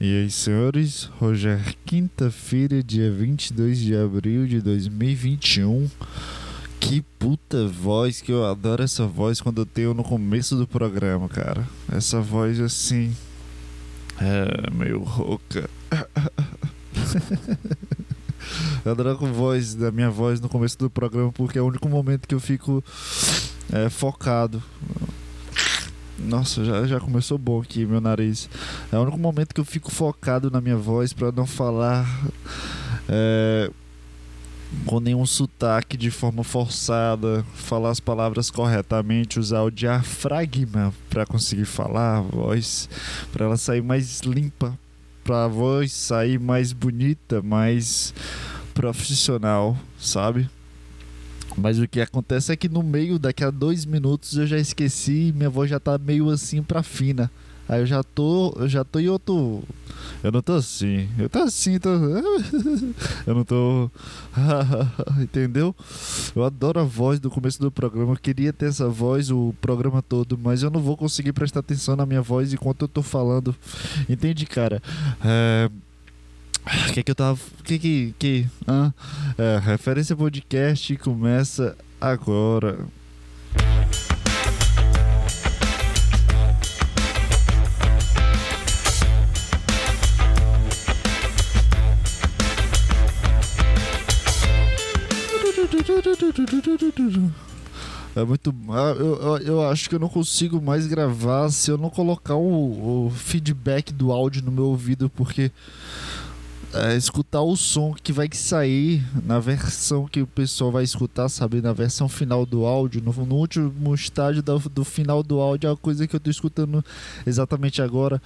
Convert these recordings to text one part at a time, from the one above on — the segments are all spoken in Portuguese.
E aí, senhores, é quinta-feira, dia 22 de abril de 2021. Que puta voz, que eu adoro essa voz quando eu tenho no começo do programa, cara. Essa voz assim. É meio rouca. eu adoro a voz da minha voz no começo do programa porque é o único momento que eu fico é, focado. Nossa, já, já começou bom aqui meu nariz. É o único momento que eu fico focado na minha voz para não falar é, com nenhum sotaque de forma forçada, falar as palavras corretamente, usar o diafragma para conseguir falar a voz, para ela sair mais limpa, para a voz sair mais bonita, mais profissional, sabe? Mas o que acontece é que no meio, daqui a dois minutos, eu já esqueci e minha voz já tá meio assim pra fina. Aí eu já tô, eu já tô em outro. Eu não tô assim. Eu tô assim, tô. eu não tô. Entendeu? Eu adoro a voz do começo do programa. Eu queria ter essa voz o programa todo, mas eu não vou conseguir prestar atenção na minha voz enquanto eu tô falando. Entende, cara? É o que que eu tava. que que. que ah, é, referência podcast começa agora. É muito. Ah, eu, eu, eu, acho que eu não consigo mais gravar se eu não colocar o, o feedback do áudio no meu ouvido, porque é, escutar o som que vai sair na versão que o pessoal vai escutar, sabe? Na versão final do áudio, no, no último estágio do, do, final do áudio, é a coisa que eu tô escutando exatamente agora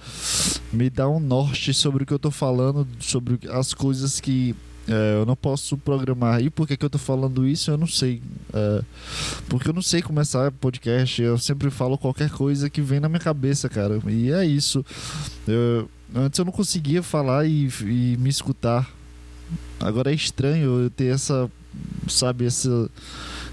me dá um norte sobre o que eu tô falando, sobre as coisas que é, eu não posso programar. E por que, que eu tô falando isso? Eu não sei. É, porque eu não sei começar podcast. Eu sempre falo qualquer coisa que vem na minha cabeça, cara. E é isso. Eu Antes eu não conseguia falar e, e me escutar. Agora é estranho eu ter essa, sabe, essa,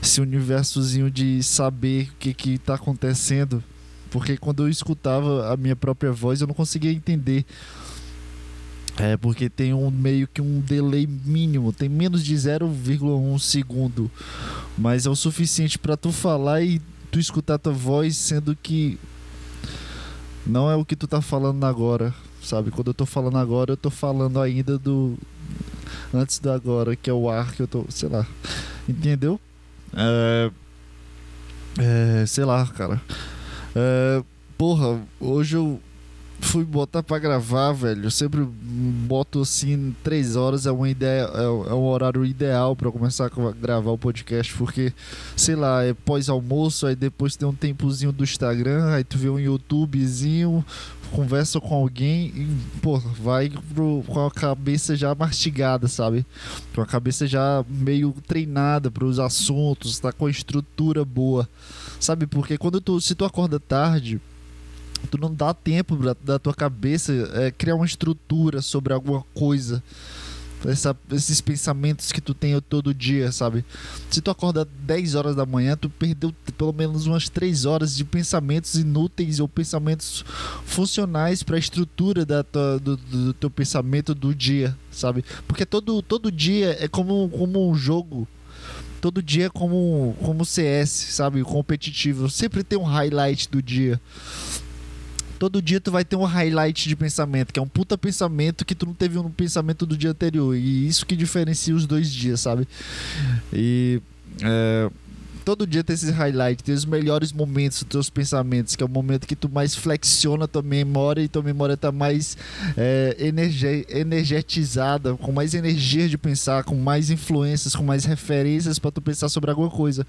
esse universozinho de saber o que que tá acontecendo. Porque quando eu escutava a minha própria voz, eu não conseguia entender. É, porque tem um meio que um delay mínimo, tem menos de 0,1 segundo. Mas é o suficiente para tu falar e tu escutar tua voz, sendo que não é o que tu tá falando agora sabe? Quando eu tô falando agora, eu tô falando ainda do antes do agora, que é o ar que eu tô, sei lá. Entendeu? É, é, sei lá, cara. É, porra, hoje eu fui botar para gravar, velho. Eu sempre boto assim, três horas é uma ideia, é, é um horário ideal para começar a gravar o podcast, porque, sei lá, é pós-almoço, aí depois tem um tempozinho do Instagram, aí tu vê um YouTubezinho, conversa com alguém e, pô, vai pro, com a cabeça já mastigada, sabe? Com a cabeça já meio treinada para os assuntos, tá com a estrutura boa. Sabe? Porque quando tu, se tu acorda tarde, tu não dá tempo pra, da tua cabeça é, criar uma estrutura sobre alguma coisa. Essa, esses pensamentos que tu tem todo dia, sabe? Se tu acorda 10 horas da manhã, tu perdeu pelo menos umas 3 horas de pensamentos inúteis ou pensamentos funcionais para a estrutura da tua, do, do, teu pensamento do dia, sabe? Porque todo, todo dia é como, como um jogo todo dia é como como CS, sabe, competitivo. Sempre tem um highlight do dia todo dia tu vai ter um highlight de pensamento, que é um puta pensamento que tu não teve um pensamento do dia anterior. E isso que diferencia os dois dias, sabe? E. É, todo dia tem esses highlights, tem os melhores momentos dos teus pensamentos, que é o momento que tu mais flexiona tua memória e tua memória tá mais é, energe energetizada, com mais energia de pensar, com mais influências, com mais referências para tu pensar sobre alguma coisa.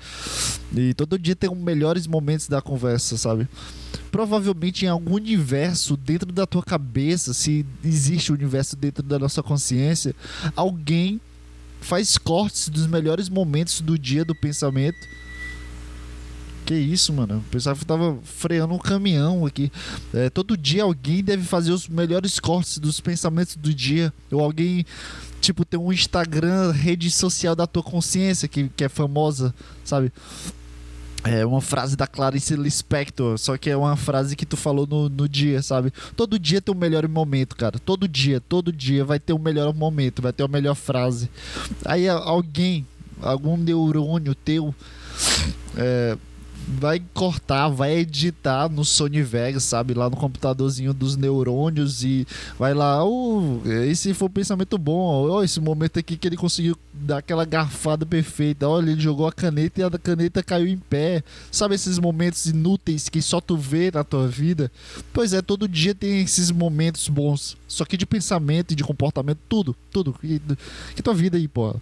E todo dia tem os melhores momentos da conversa, sabe? provavelmente em algum universo dentro da tua cabeça, se existe um universo dentro da nossa consciência, alguém faz cortes dos melhores momentos do dia do pensamento. Que isso, mano? Eu pensava que tava freando um caminhão aqui. É, todo dia alguém deve fazer os melhores cortes dos pensamentos do dia. Ou alguém, tipo, tem um Instagram, rede social da tua consciência que, que é famosa, sabe? É uma frase da Clarice Lispector, só que é uma frase que tu falou no, no dia, sabe? Todo dia tem um melhor momento, cara. Todo dia, todo dia vai ter um melhor momento, vai ter uma melhor frase. Aí alguém, algum neurônio teu, é, vai cortar, vai editar no Sony Vegas, sabe? Lá no computadorzinho dos neurônios e vai lá, oh, esse foi um pensamento bom, ó, esse momento aqui que ele conseguiu dar aquela garfada perfeita, olha, ele jogou a caneta e a caneta caiu em pé. Sabe esses momentos inúteis que só tu vê na tua vida? Pois é, todo dia tem esses momentos bons, só que de pensamento e de comportamento, tudo, tudo. Que tua vida aí, pô.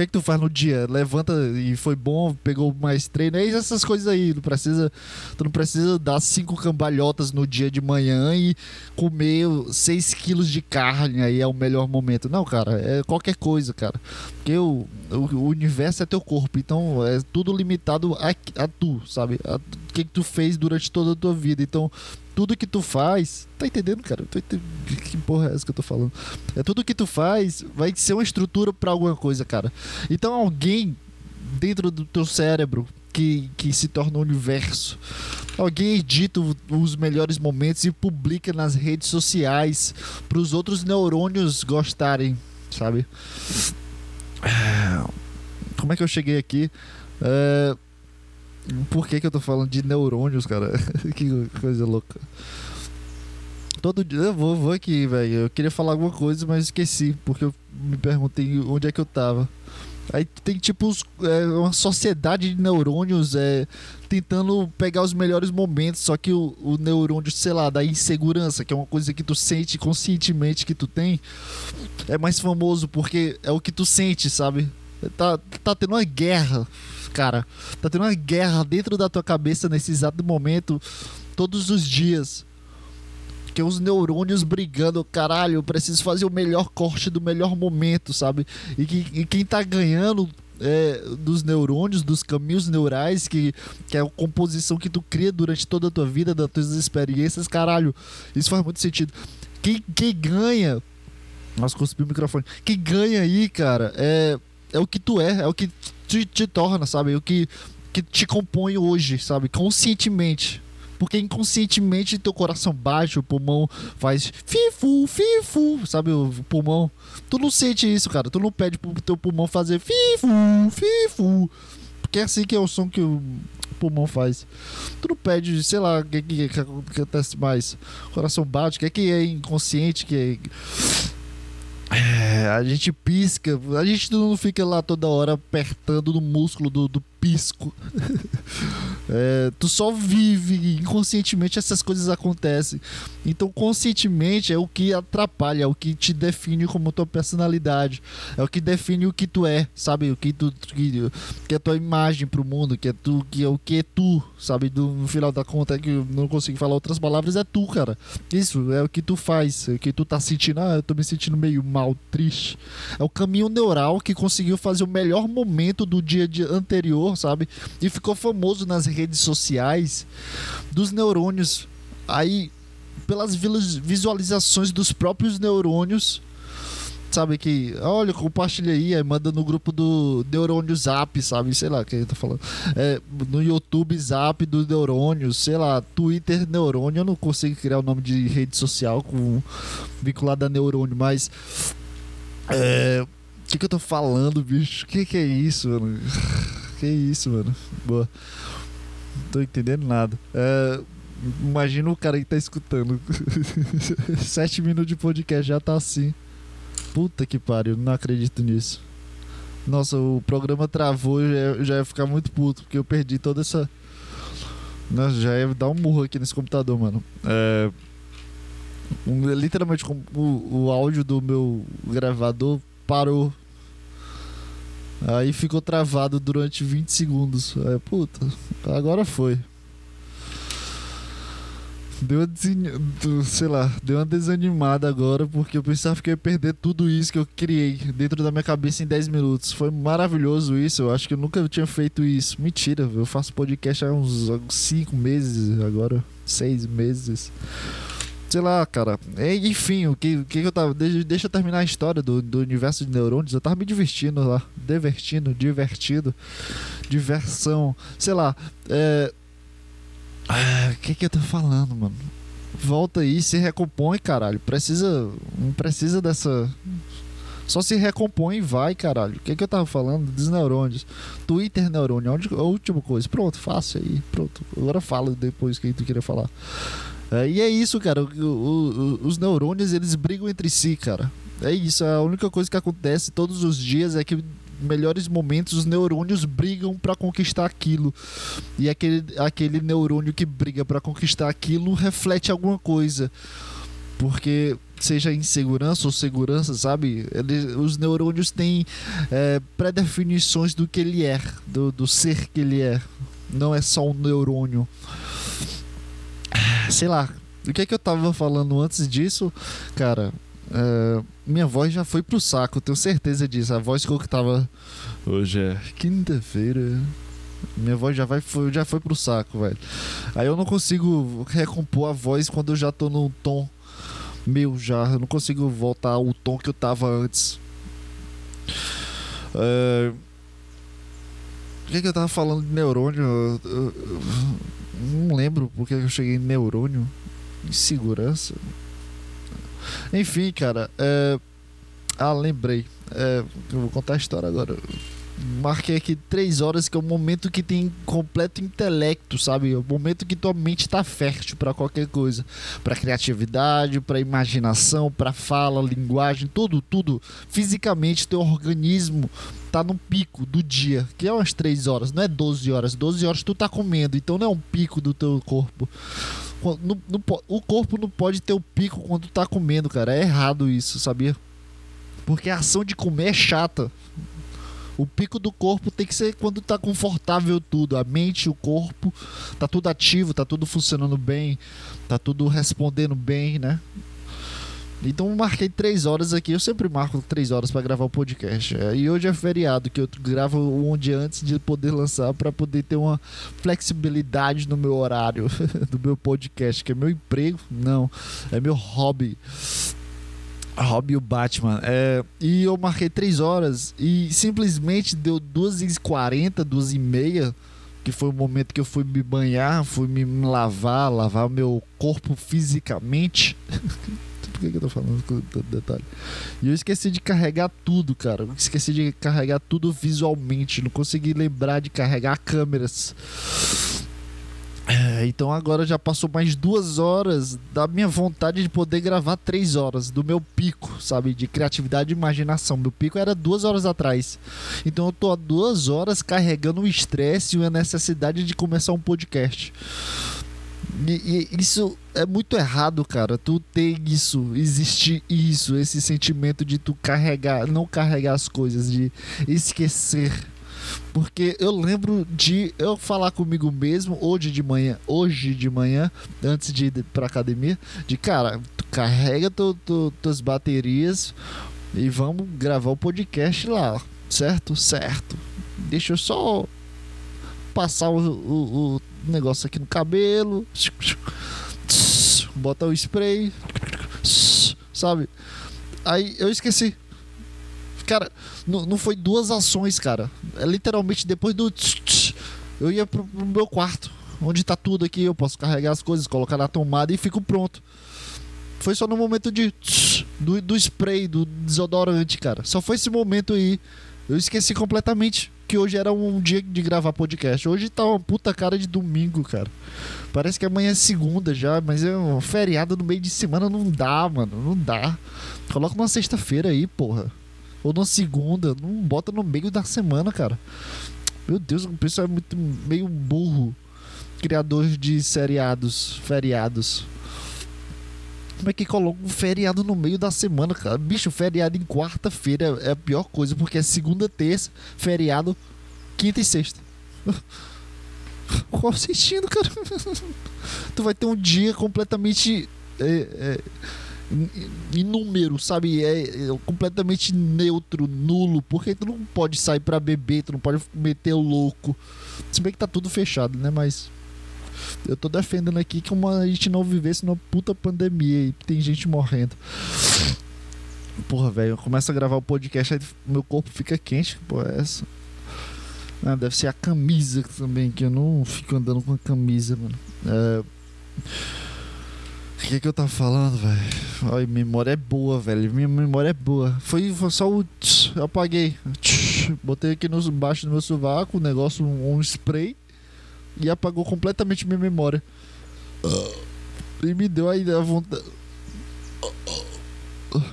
Que é que tu faz no dia? Levanta e foi bom, pegou mais treino. É essas coisas aí. Não precisa, tu não precisa dar cinco cambalhotas no dia de manhã e comer seis quilos de carne aí é o melhor momento. Não, cara, é qualquer coisa, cara. Porque o, o, o universo é teu corpo, então é tudo limitado a, a tu, sabe? A, o que, que tu fez durante toda a tua vida. Então, tudo que tu faz. Tá entendendo, cara? Entendendo. Que porra é essa que eu tô falando? É tudo que tu faz vai ser uma estrutura para alguma coisa, cara. Então alguém dentro do teu cérebro que, que se torna o um universo. Alguém edita os melhores momentos e publica nas redes sociais para os outros neurônios gostarem, sabe? Como é que eu cheguei aqui? É por que, que eu tô falando de neurônios, cara? que coisa louca. Todo dia eu vou, vou aqui, velho. Eu queria falar alguma coisa, mas esqueci, porque eu me perguntei onde é que eu tava. Aí tem tipo é, uma sociedade de neurônios é, tentando pegar os melhores momentos, só que o, o neurônio, sei lá, da insegurança, que é uma coisa que tu sente conscientemente que tu tem, é mais famoso porque é o que tu sente, sabe? Tá, tá tendo uma guerra cara. Tá tendo uma guerra dentro da tua cabeça nesse exato momento, todos os dias. Que os neurônios brigando, caralho, eu preciso fazer o melhor corte do melhor momento, sabe? E, que, e quem tá ganhando é, dos neurônios, dos caminhos neurais, que, que é a composição que tu cria durante toda a tua vida, das tuas experiências, caralho, isso faz muito sentido. Quem, quem ganha. Nossa, cuspi o microfone. Quem ganha aí, cara, é, é o que tu é, é o que te, te torna, sabe? O que, que te compõe hoje, sabe? Conscientemente. Porque inconscientemente teu coração bate, o pulmão faz fifu, fifu, sabe? O pulmão. Tu não sente isso, cara. Tu não pede pro teu pulmão fazer fifu, fifu. Porque é assim que é o som que o pulmão faz. Tu não pede, sei lá, o que, que, que, acontece mais. Coração bate, o que é que é inconsciente, que é é, a gente pisca, a gente não fica lá toda hora apertando no músculo do, do pisco. é, tu só vive inconscientemente essas coisas acontecem. Então, conscientemente é o que atrapalha, é o que te define como tua personalidade, é o que define o que tu é, sabe? O que tu que, que é tua imagem pro mundo, que é tu, que é o que é tu, sabe? Do, no final da conta que eu não consigo falar outras palavras, é tu, cara. Isso é o que tu faz, é o que tu tá sentindo, ah, eu tô me sentindo meio mal, triste. É o caminho neural que conseguiu fazer o melhor momento do dia anterior sabe? E ficou famoso nas redes sociais dos neurônios. Aí, pelas visualizações dos próprios neurônios, sabe? Que, olha, compartilha aí, aí manda no grupo do Neurônio Zap, sabe? Sei lá quem tá falando. É, no YouTube Zap do Neurônio, sei lá, Twitter Neurônio. Eu não consigo criar o nome de rede social com vinculado a neurônio, mas. É. O que, que eu tô falando, bicho? O que, que é isso, mano? Que isso, mano. Boa. Não tô entendendo nada. É, imagina o cara que tá escutando. Sete minutos de podcast já tá assim. Puta que pariu, não acredito nisso. Nossa, o programa travou, já, já ia ficar muito puto, porque eu perdi toda essa. Nossa, já ia dar um murro aqui nesse computador, mano. É. Literalmente, o, o áudio do meu gravador parou Aí ficou travado durante 20 segundos. Aí, puta, agora foi. Deu uma, sei lá, deu uma desanimada agora, porque eu pensava que eu ia perder tudo isso que eu criei dentro da minha cabeça em 10 minutos. Foi maravilhoso isso, eu acho que eu nunca tinha feito isso. Mentira, eu faço podcast há uns 5 meses agora, 6 meses. Sei lá, cara. É, enfim, o que, que eu tava. Deixa, deixa eu terminar a história do, do universo de neurônios. Eu tava me divertindo lá. Divertindo, divertido. Diversão. Sei lá. É. O que que eu tô falando, mano? Volta aí, se recompõe, caralho. Precisa. Não precisa dessa. Só se recompõe e vai, caralho. O que, que eu tava falando? Dos neurônios. Twitter neurônio. Onde, a última coisa. Pronto, fácil aí. Pronto. Agora fala depois que tu queria falar. É, e é isso, cara. O, o, os neurônios, eles brigam entre si, cara. É isso. A única coisa que acontece todos os dias é que melhores momentos os neurônios brigam para conquistar aquilo. E aquele, aquele neurônio que briga para conquistar aquilo reflete alguma coisa. Porque seja insegurança ou segurança, sabe? Ele, os neurônios têm é, pré-definições do que ele é, do, do ser que ele é. Não é só um neurônio. Sei lá. O que é que eu tava falando antes disso? Cara, é, minha voz já foi pro saco, tenho certeza disso. A voz que eu tava. Hoje é quinta-feira. Minha voz já, vai, foi, já foi pro saco, velho. Aí eu não consigo recompor a voz quando eu já tô num tom meu já. Eu não consigo voltar ao tom que eu tava antes. É... O que, é que eu tava falando de neurônio? Eu, eu, eu não lembro porque eu cheguei em neurônio. Insegurança. Enfim, cara. É... Ah, lembrei. É... Eu vou contar a história agora marquei aqui três horas, que é o momento que tem completo intelecto, sabe? É o momento que tua mente está fértil para qualquer coisa, para criatividade, para imaginação, para fala, linguagem, tudo, tudo. Fisicamente, teu organismo tá no pico do dia, que é umas três horas, não é 12 horas. 12 horas tu tá comendo, então não é um pico do teu corpo. No, no, o corpo não pode ter o pico quando tá comendo, cara. É errado isso, sabia? Porque a ação de comer é chata. O pico do corpo tem que ser quando tá confortável tudo. A mente, o corpo, tá tudo ativo, tá tudo funcionando bem, tá tudo respondendo bem, né? Então marquei três horas aqui. Eu sempre marco três horas para gravar o podcast. É, e hoje é feriado, que eu gravo um dia antes de poder lançar para poder ter uma flexibilidade no meu horário do meu podcast, que é meu emprego, não, é meu hobby. Robin e o Batman. É, e eu marquei 3 horas e simplesmente deu 2h40, 2h30, que foi o momento que eu fui me banhar, fui me lavar, lavar meu corpo fisicamente. Por que, que eu tô falando com tanto detalhe? E eu esqueci de carregar tudo, cara. Eu esqueci de carregar tudo visualmente. Não consegui lembrar de carregar câmeras. É, então agora já passou mais duas horas da minha vontade de poder gravar três horas, do meu pico, sabe? De criatividade e imaginação. Meu pico era duas horas atrás. Então eu tô há duas horas carregando o estresse e a necessidade de começar um podcast. E, e, isso é muito errado, cara. Tu tem isso, existe isso, esse sentimento de tu carregar, não carregar as coisas, de esquecer porque eu lembro de eu falar comigo mesmo hoje de manhã, hoje de manhã, antes de ir pra academia, de cara, carrega tu, tu, tuas baterias e vamos gravar o podcast lá, certo? Certo. Deixa eu só passar o, o, o negócio aqui no cabelo, bota o spray, sabe? Aí eu esqueci. Cara, não, não foi duas ações, cara. É literalmente depois do. Eu ia pro, pro meu quarto, onde tá tudo aqui. Eu posso carregar as coisas, colocar na tomada e fico pronto. Foi só no momento de. Do, do spray, do desodorante, cara. Só foi esse momento aí. Eu esqueci completamente que hoje era um dia de gravar podcast. Hoje tá uma puta cara de domingo, cara. Parece que amanhã é segunda já, mas é um feriado no meio de semana. Não dá, mano. Não dá. Coloca uma sexta-feira aí, porra ou na segunda. Não bota no meio da semana, cara. Meu Deus, o pessoal é muito meio burro. Criador de seriados, feriados. Como é que coloca um feriado no meio da semana, cara? Bicho, feriado em quarta-feira é a pior coisa, porque é segunda, terça, feriado, quinta e sexta. Qual sentido, cara? tu vai ter um dia completamente. É, é, em número, sabe? É, é, completamente neutro, nulo, porque tu não pode sair para beber, tu não pode meter o louco. Se bem que tá tudo fechado, né? Mas. Eu tô defendendo aqui que uma, a gente não vivesse numa puta pandemia e tem gente morrendo. Porra, velho, eu começo a gravar o podcast, aí meu corpo fica quente. Que porra é essa? Ah, deve ser a camisa também, que eu não fico andando com a camisa, mano. É... O que, que eu tava falando, velho? Ai, memória é boa, velho. Minha memória é boa. Foi, só o. Tch, apaguei. Tch, botei aqui no, baixo do meu sovaco o negócio, um, um spray. E apagou completamente minha memória. E me deu aí a vontade.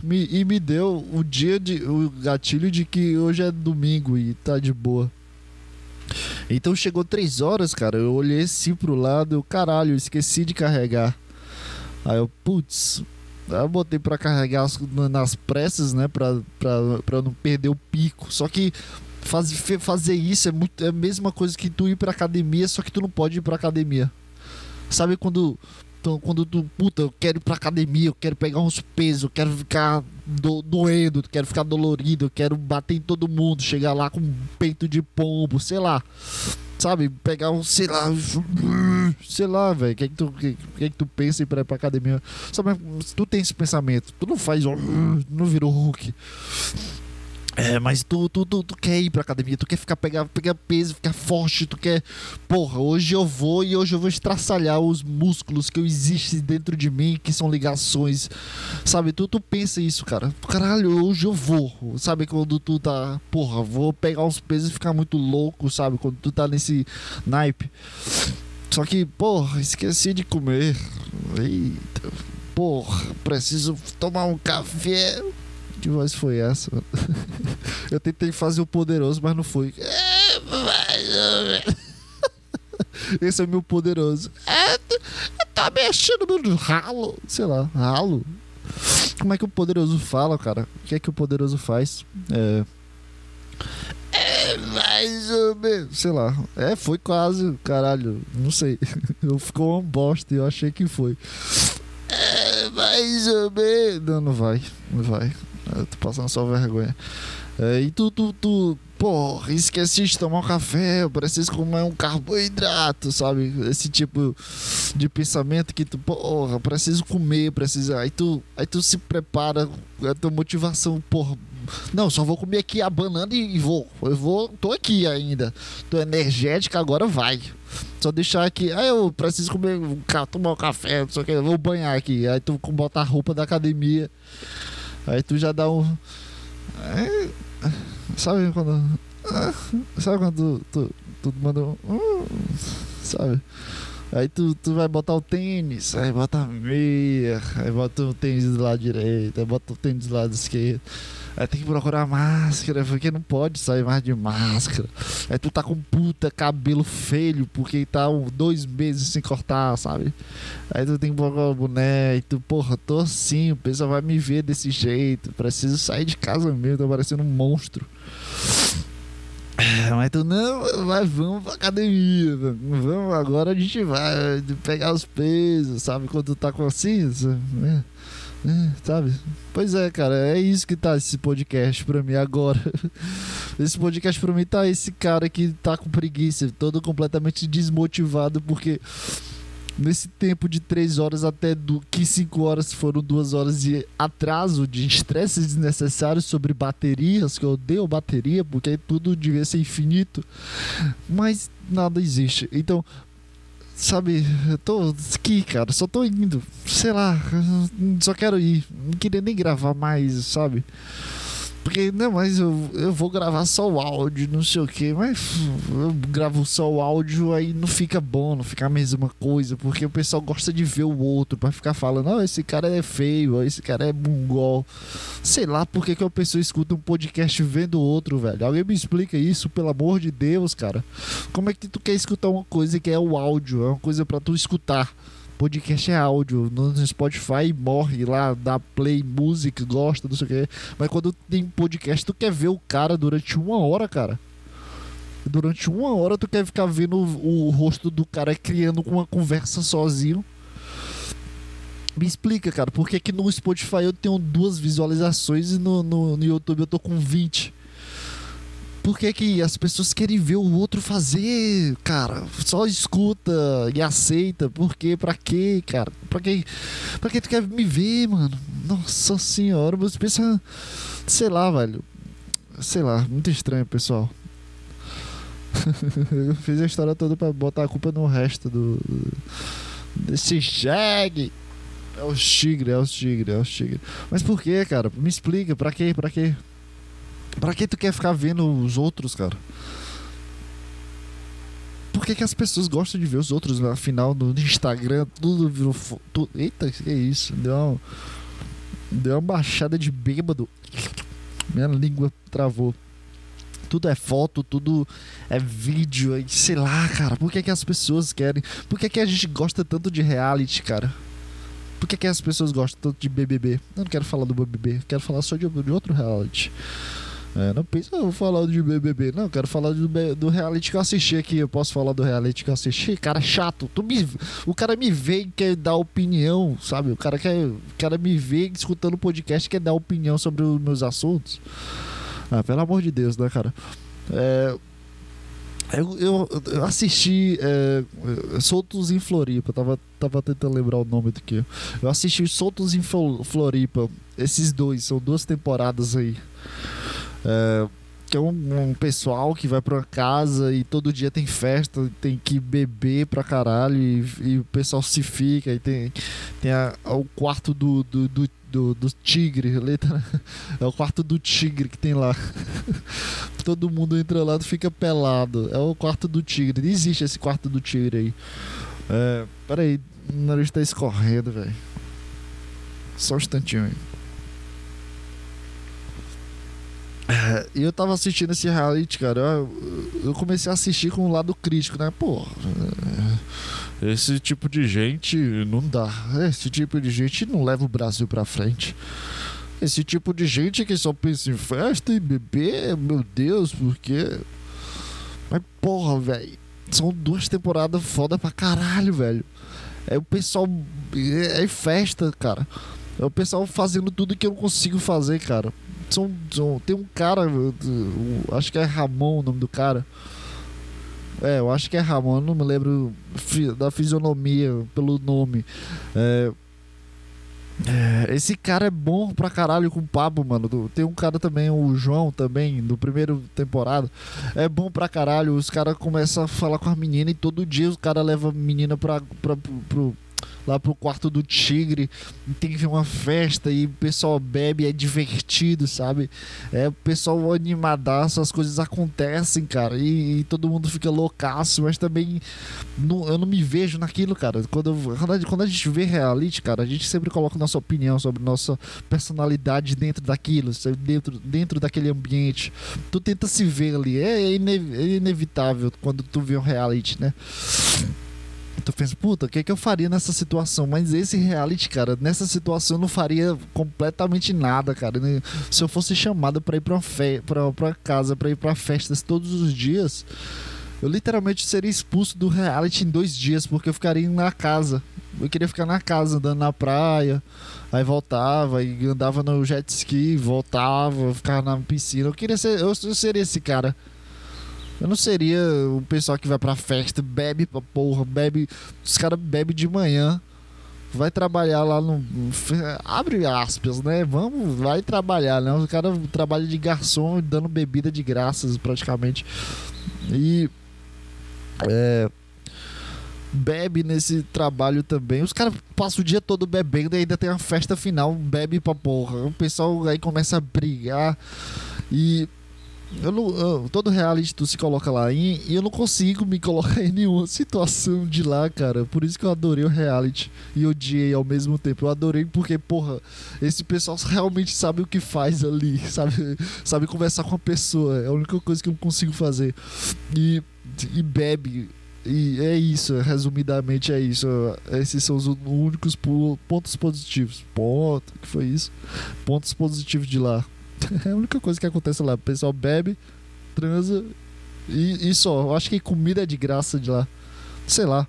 Me, e me deu o dia de. o gatilho de que hoje é domingo e tá de boa. Então chegou três horas, cara. Eu olhei assim pro lado, eu, caralho, esqueci de carregar. Aí eu, putz, eu botei pra carregar as- nas pressas, né? Pra, pra, pra não perder o pico. Só que faz, fazer isso é, muito, é a mesma coisa que tu ir pra academia, só que tu não pode ir pra academia. Sabe quando. Tu- Quando tu, puta, eu quero ir pra academia, eu quero pegar uns pesos, eu quero ficar do, doendo, eu quero ficar dolorido, eu quero bater em todo mundo, chegar lá com um peito de pombo, sei lá. Sabe, pegar um, sei lá, sei lá, velho. O que, é que, tu- que, que é que tu pensa em ir pra, pra academia? Sabe, tu tem esse pensamento, tu não faz, não virou Hulk. É, mas tu, tu, tu, tu quer ir pra academia, tu quer ficar, pegar, pegar peso, ficar forte, tu quer. Porra, hoje eu vou e hoje eu vou estraçalhar os músculos que existem dentro de mim, que são ligações. Sabe, tu, tu pensa isso, cara. Caralho, hoje eu vou. Sabe, quando tu tá. Porra, vou pegar uns pesos e ficar muito louco, sabe? Quando tu tá nesse naipe. Só que, porra, esqueci de comer. Eita. Porra, preciso tomar um café. Que voz foi essa? Eu tentei fazer o poderoso, mas não foi. É. Esse é o meu poderoso. É, tu- tá mexendo no ralo. Sei lá, ralo. Como é que o poderoso fala, cara? O que é que o poderoso faz? É. É mais ou menos. Sei lá. É, foi quase, caralho. Não sei. Eu ficou uma bosta e eu achei que foi. É mais ou menos. Não, não vai. Não vai. Eu tô passando só vergonha. É, e tu, tu, tu, porra, esqueci de tomar um café, eu preciso comer um carboidrato, sabe? Esse tipo de pensamento que tu, porra, preciso comer, preciso. Aí tu, aí tu se prepara, a tua motivação, porra. Não, só vou comer aqui a banana e vou. Eu vou, tô aqui ainda. Tô energética, agora vai. Só deixar aqui. Aí eu preciso comer, tomar um café, não sei o que, vou banhar aqui. Aí tu bota a roupa da academia. Aí tu já dá um. É, sabe quando. ah, Sabe quando tu, tu, tu manda um. hum, Sabe? Aí tu, tu vai botar o tênis, aí bota a meia, aí bota o tênis do lado direito, aí bota o tênis do lado esquerdo. Aí tem que procurar máscara, porque não pode sair mais de máscara. Aí tu tá com puta cabelo feio, porque tá dois meses sem cortar, sabe? Aí tu tem que procurar o boné, tu, porra, tô assim, o pessoal vai me ver desse jeito. Preciso sair de casa mesmo, tô parecendo um monstro. É, Mas tu não, mas vamos pra academia, vamos, agora a gente vai pegar os pesos, sabe? Quando tu tá com assim, né? É, sabe? Pois é, cara, é isso que tá esse podcast pra mim agora. Esse podcast pra mim tá esse cara que tá com preguiça, todo completamente desmotivado, porque nesse tempo de 3 horas até do que 5 horas foram 2 horas de atraso, de estresse desnecessário sobre baterias, que eu odeio bateria, porque tudo devia ser infinito, mas nada existe. Então, sabe, eu tô aqui, cara, só tô indo, sei lá, só quero ir, não queria nem gravar mais, sabe? Porque, não, mas eu, eu vou gravar só o áudio, não sei o que, mas eu gravo só o áudio, aí não fica bom, não fica a mesma coisa, porque o pessoal gosta de ver o outro, pra ficar falando, ó, esse cara é feio, esse cara é mongol. Sei lá por que, a pessoa escuta um podcast vendo o outro, velho. Alguém me explica isso, pelo amor de Deus, cara. Como é que tu quer escutar uma coisa que é o áudio, é uma coisa pra tu escutar? Podcast é áudio, no Spotify morre lá, dá play, música, gosta, não sei o que. Mas quando tem podcast, tu quer ver o cara durante uma hora, cara. Durante uma hora tu quer ficar vendo o, o rosto do cara criando uma conversa sozinho. Me explica, cara, por que, que no Spotify eu tenho duas visualizações e no, no, no YouTube eu tô com 20? Por que, que as pessoas querem ver o outro fazer, cara? Só escuta e aceita. Por quê? Pra quê, cara? Pra quê? Pra que tu quer me ver, mano? Nossa senhora, você pensa. Sei lá, velho. Sei lá, muito estranho, pessoal. Eu fiz a história toda pra botar a culpa no resto do. desse jegue. É os tigres, é os tigres, é os tigres. Mas por que, cara? Me explica, pra quê? Pra quê? Pra que tu quer ficar vendo os outros, cara? Por que, que as pessoas gostam de ver os outros? Afinal, no Instagram, tudo virou. Tudo... Eita, que é isso? Deu uma, deu uma baixada de bêbado. Minha língua travou. Tudo é foto, tudo é vídeo, sei lá, cara. Por que, que as pessoas querem? Por que, que a gente gosta tanto de reality, cara? Por que, que as pessoas gostam tanto de BBB? Eu não quero falar do BBB, quero falar só de, de outro reality. É, não pensa, eu vou falar de BBB. Não, quero falar do, do reality que eu assisti aqui. Eu posso falar do reality que eu assisti? Cara, chato. Tu me, o cara me vê e quer dar opinião, sabe? O cara quer, o cara me vê escutando podcast e quer dar opinião sobre os meus assuntos. Ah, pelo amor de Deus, né, cara? É, eu, eu, eu, assisti é, Soltos em Floripa, tava, tava tentando lembrar o nome do que. Eu assisti Soltos em Floripa, esses dois, são duas temporadas aí. É, que é um, um, pessoal que vai pra uma casa e todo dia tem festa, tem que beber pra caralho e, e o pessoal se fica. E tem, tem a, o quarto do, do, do, do, do tigre, letra, é o quarto do tigre que tem lá. todo mundo entra lá e fica pelado. É o quarto do tigre. Existe esse quarto do tigre aí. É, peraí, o nariz tá escorrendo, velho. Só um instantinho aí. É, e eu tava assistindo esse reality, cara. Eu, eu, comecei a assistir com o lado crítico, né? Pô, é, esse tipo de gente não dá. Esse tipo de gente não leva o Brasil pra frente. Esse tipo de gente que só pensa em festa e beber, meu Deus, por quê? Mas porra, velho. São duas temporadas foda pra caralho, velho. É o pessoal. É, é festa, cara. É o pessoal fazendo tudo que eu não consigo fazer, cara são, são, tem um cara, acho que é Ramon o nome do cara. É, eu acho que é Ramon, não me lembro da fisionomia pelo nome. É, é, esse cara é bom pra caralho com papo, mano. Tem um cara também, o João também, do primeiro temporada. É bom pra caralho. Os caras começam a falar com a menina e todo dia os caras levam a menina pra, pra, lá pro quarto do tigre, tem que ver uma festa e o pessoal bebe, é divertido, sabe? É o pessoal animadaço, as coisas acontecem, cara, e, e todo mundo fica loucaço, mas também não, eu não me vejo naquilo, cara. Quando, quando a gente vê reality, cara, a gente sempre coloca nossa opinião sobre nossa personalidade dentro daquilo, dentro, dentro daquele ambiente. Tu tenta se ver ali, é, é, é inevitável quando tu vê um reality, né? Tu pensa, puta, o que, é que eu faria nessa situação? Mas esse reality, cara, nessa situação eu não faria completamente nada, cara. Se eu fosse chamado para ir pra, fe pra, pra casa, para ir pra festas todos os dias, eu literalmente seria expulso do reality em dois dias, porque eu ficaria na casa. Eu queria ficar na casa, andando na praia, aí voltava, e andava no jet ski, voltava, ficava na piscina. Eu queria ser, eu, eu seria esse cara. Eu não seria o pessoal que vai pra festa, bebe pra porra, bebe. Os caras bebem de manhã. Vai trabalhar lá no. Abre aspas, né? Vamos, vai trabalhar, né? O cara trabalha de garçom dando bebida de graças, praticamente. E. É bebe nesse trabalho também. Os caras passam o dia todo bebendo e ainda tem a festa final, bebe pra porra. O pessoal aí começa a brigar e eu não, eu, todo reality tu se coloca lá e, e eu não consigo me colocar em nenhuma situação de lá, cara. Por isso que eu adorei o reality e odiei ao mesmo tempo. Eu adorei porque, porra, esse pessoal realmente sabe o que faz ali, sabe, sabe conversar com a pessoa. É a única coisa que eu consigo fazer. E, e bebe. E é isso, resumidamente é isso. Esses são os únicos pontos positivos. Ponto, que foi isso? Pontos positivos de lá. É a única coisa que acontece lá. O pessoal bebe, transa e, e só. Eu acho que comida é de graça de lá. Sei lá.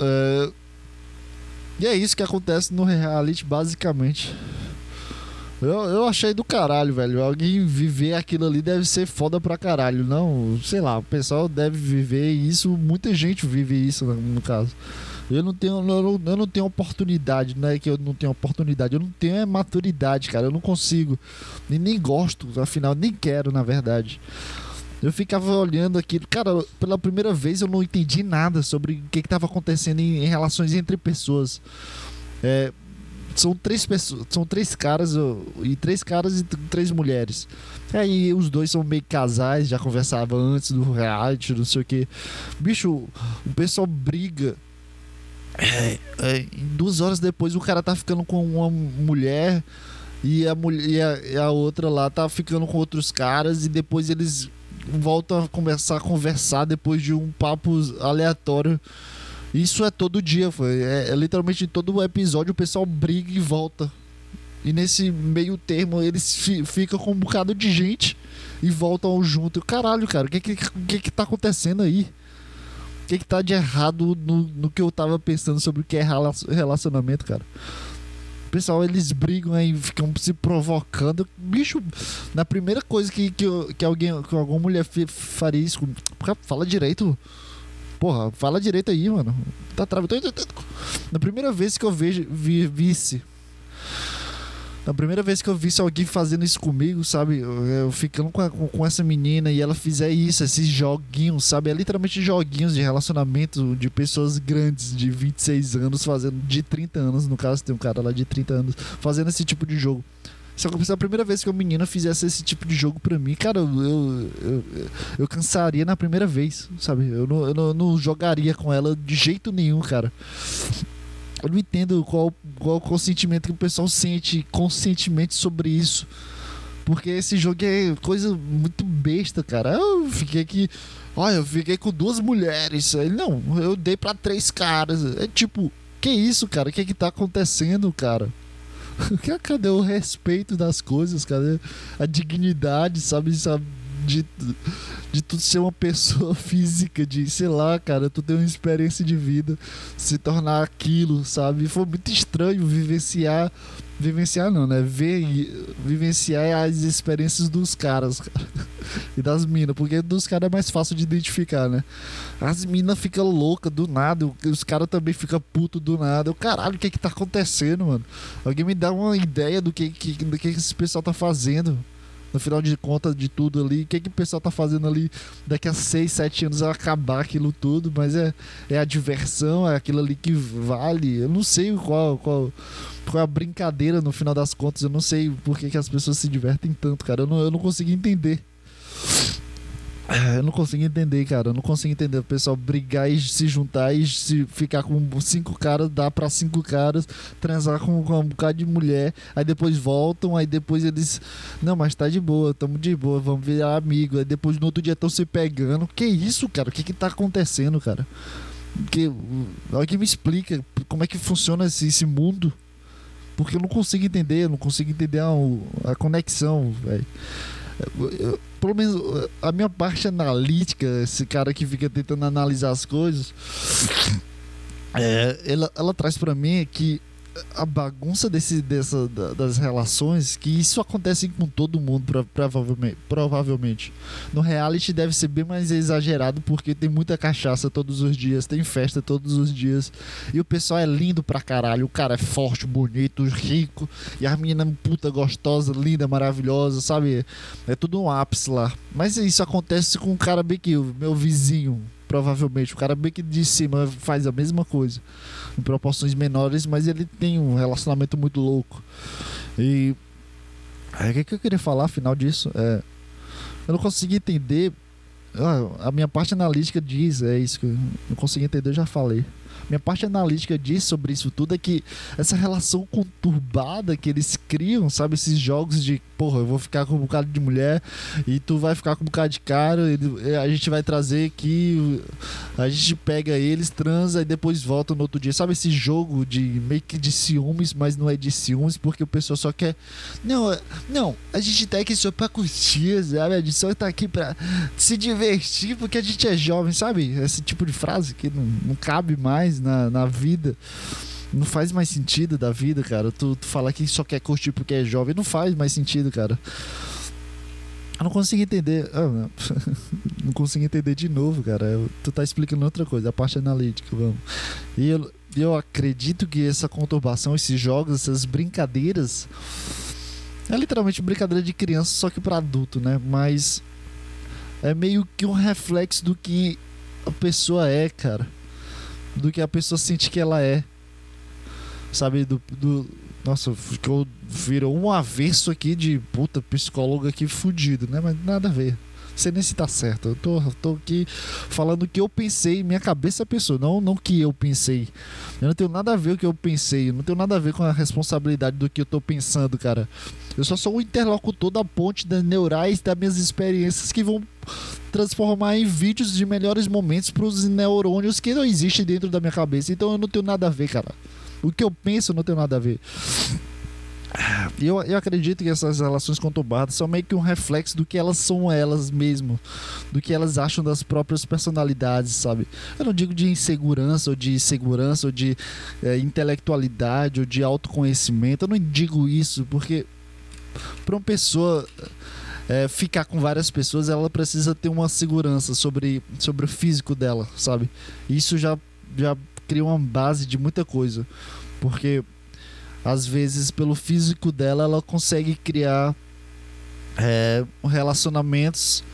É, E é isso que acontece no reality, basicamente. Eu, eu achei do caralho, velho. Alguém viver aquilo ali deve ser foda pra caralho. Não, sei lá, o pessoal deve viver isso. Muita gente vive isso, no caso. Eu não tenho, eu não, eu não tenho oportunidade, não é que eu não tenho oportunidade, eu não tenho é maturidade, cara. Eu não consigo. E nem gosto, afinal, nem quero, na verdade. Eu ficava olhando aquilo. Cara, pela primeira vez eu não entendi nada sobre o que estava acontecendo em, em, relações entre pessoas. É, são três pessoas, são três caras e três caras e três mulheres. Aí os dois são meio casais, já conversavam antes do reality, não sei o que. Bicho, o pessoal briga. É, é, duas horas depois o cara tá ficando com uma mulher e a, mulher, e a, e a outra lá tá ficando com outros caras e depois eles voltam a começar a conversar depois de um papo aleatório. Isso é todo dia, foi. É, é literalmente todo episódio o pessoal briga e volta. E nesse meio termo eles fi, ficam com um bocado de gente e voltam junto. Caralho, cara, o que que, que que tá acontecendo aí? O que que tá de errado no, no que eu tava pensando sobre o que é relacionamento, cara? pessoal, eles brigam aí, ficam se provocando. Bicho, na primeira coisa que, que, que alguém, que alguma mulher faria isso, fala direito. Porra, fala direito aí, mano. Tá travando. Na primeira vez que eu vejo, vi, visse a primeira vez que eu vi alguém fazendo isso comigo, sabe? Eu, eu ficando com, a, com, essa menina e ela fizer isso, esses joguinhos, sabe? É literalmente joguinhos de relacionamento de pessoas grandes, de 26 anos, fazendo. De 30 anos, no caso, tem um cara lá de 30 anos, fazendo esse tipo de jogo. Se é a primeira vez que uma menina fizesse esse tipo de jogo pra mim, cara, eu, eu, eu, eu cansaria na primeira vez, sabe? Eu não, eu não, não jogaria com ela de jeito nenhum, cara. Eu não entendo qual, qual, qual sentimento que o pessoal sente conscientemente sobre isso. Porque esse jogo é coisa muito besta, cara. Eu fiquei aqui. Olha, eu fiquei com duas mulheres. Ele, não, eu dei para três caras. É tipo, que isso, cara? O que que tá acontecendo, cara? Cadê o respeito das coisas? Cadê a dignidade, sabe? sabe? de, de tu ser uma pessoa física, de, sei lá, cara, tu ter uma experiência de vida, se tornar aquilo, sabe? Foi muito estranho vivenciar. Vivenciar não, né? Ver vivenciar as experiências dos caras cara. e das minas, porque dos caras é mais fácil de identificar, né? As minas ficam loucas do nada, os caras também ficam puto do nada. O caralho, o que é que tá acontecendo, mano? Alguém me dá uma ideia do que, que, do que esse pessoal tá fazendo no final de contas de tudo ali, o que, que o pessoal tá fazendo ali daqui a 6, 7 anos vai acabar aquilo tudo, mas é, é a diversão, é aquilo ali que vale. Eu não sei qual, qual, qual é a brincadeira no final das contas, eu não sei por que, que as pessoas se divertem tanto, cara. Eu não, eu não consigo entender. É, eu não consigo entender, cara. Eu não consigo entender o pessoal brigar e se juntar e se ficar com cinco caras, dar pra cinco caras, transar com, com um bocado de mulher, aí depois voltam, aí depois eles. Não, mas tá de boa, tamo de boa, vamos virar amigo. Aí depois no outro dia estão se pegando. Que isso, cara? O que que tá acontecendo, cara? Que, alguém me explica como é que funciona esse, esse mundo. Porque eu não consigo entender, eu não consigo entender a, a conexão, velho pelo menos a minha parte analítica, esse cara que fica tentando analisar as coisas, é, ela, ela traz para mim que a bagunça desse, dessa, das relações, que isso acontece com todo mundo, provavelmente. No reality deve ser bem mais exagerado, porque tem muita cachaça todos os dias, tem festa todos os dias. E o pessoal é lindo pra caralho. O cara é forte, bonito, rico. E a menina puta gostosa, linda, maravilhosa, sabe? É tudo um ápice lá. Mas isso acontece com um cara bem que meu vizinho, provavelmente. O cara bem que de cima faz a mesma coisa em proporções menores, mas ele tem um relacionamento muito louco. E o que, que eu queria falar afinal disso? É, eu não consegui entender. Ah, a minha parte analítica diz, é isso que eu não consegui entender, eu já falei minha parte analítica diz sobre isso tudo é que essa relação conturbada que eles criam, sabe? Esses jogos de, porra, eu vou ficar com um bocado de mulher e tu vai ficar com um bocado de cara, a gente vai trazer aqui, a gente pega eles, transa e depois volta no outro dia. Sabe esse jogo de meio que de ciúmes, mas não é de ciúmes porque o pessoal só quer. Não, não, a gente tá aqui só pra curtir, sabe? A gente só tá aqui pra se divertir porque a gente é jovem, sabe? Esse tipo de frase que não, não cabe mais na, na vida. Não faz mais sentido da vida, cara. Tu, tu falar que só quer curtir porque é jovem, não faz mais sentido, cara. Eu não consigo entender. Ah, não. não consigo entender de novo, cara. Eu, tu tá explicando outra coisa, a parte analítica, vamos. E eu, eu acredito que essa conturbação, esses jogos, essas brincadeiras. É literalmente brincadeira de criança, só que para adulto, né? Mas é meio que um reflexo do que a pessoa é, cara. Do que a pessoa sente que ela é. Sabe? Do. do nossa, ficou, virou um avesso aqui de puta psicólogo aqui fudido, né? Mas nada a ver sei nem se tá certo. Eu tô, tô aqui falando o que eu pensei, minha cabeça pensou, não não que eu pensei. Eu não tenho nada a ver o que eu pensei, eu não tenho nada a ver com a responsabilidade do que eu tô pensando, cara. Eu só sou o interlocutor da ponte das neurais das minhas experiências que vão transformar em vídeos de melhores momentos para os neurônios que não existem dentro da minha cabeça. Então eu não tenho nada a ver, cara. O que eu penso não tem nada a ver. Eu, eu acredito que essas relações conturbadas são meio que um reflexo do que elas são elas mesmo, do que elas acham das próprias personalidades, sabe? Eu não digo de insegurança ou de segurança ou de é, intelectualidade ou de autoconhecimento, eu não digo isso porque para uma pessoa é, ficar com várias pessoas, ela precisa ter uma segurança sobre, sobre o físico dela, sabe? Isso já, já cria uma base de muita coisa, porque às vezes pelo físico dela ela consegue criar é, relacionamentos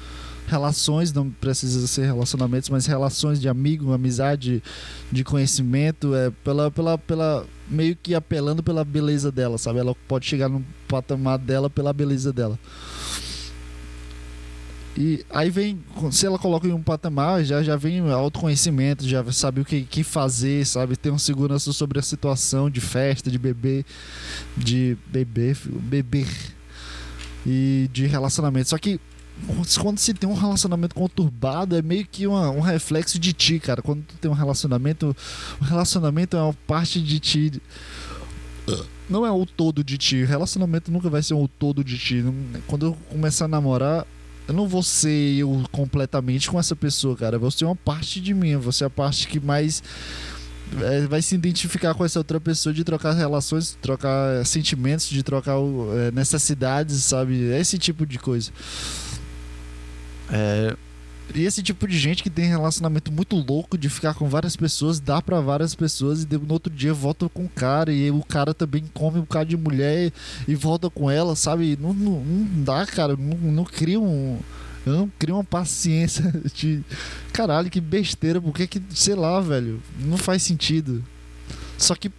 relações não precisa ser relacionamentos mas relações de amigo amizade de conhecimento é pela pela pela meio que apelando pela beleza dela sabe? Ela pode chegar no patamar dela pela beleza dela e aí vem, se ela coloca em um patamar, já, já vem autoconhecimento, já sabe o que, que fazer, sabe? Tem uma segurança sobre a situação de festa, de beber, de beber, beber e de relacionamento. Só que quando se tem um relacionamento conturbado, é meio que uma, um reflexo de ti, cara. Quando tu tem um relacionamento, o relacionamento é uma parte de ti. Não é o todo de ti. Relacionamento nunca vai ser o todo de ti. Quando eu começar a namorar, eu não vou ser eu completamente com essa pessoa, cara. Você é uma parte de mim, você é a parte que mais é, vai se identificar com essa outra pessoa, de trocar relações, de trocar sentimentos, de trocar é, necessidades, sabe? Esse tipo de coisa. É, e esse tipo de gente que tem relacionamento muito louco de ficar com várias pessoas, dá para várias pessoas e no outro dia volta com o cara e o cara também come um cara de mulher e, volta com ela, sabe? Não, não, não dá, cara. Não, não cria um. Eu não crio uma paciência de. Caralho, que besteira. Porque que, sei lá, velho. Não faz sentido. Só que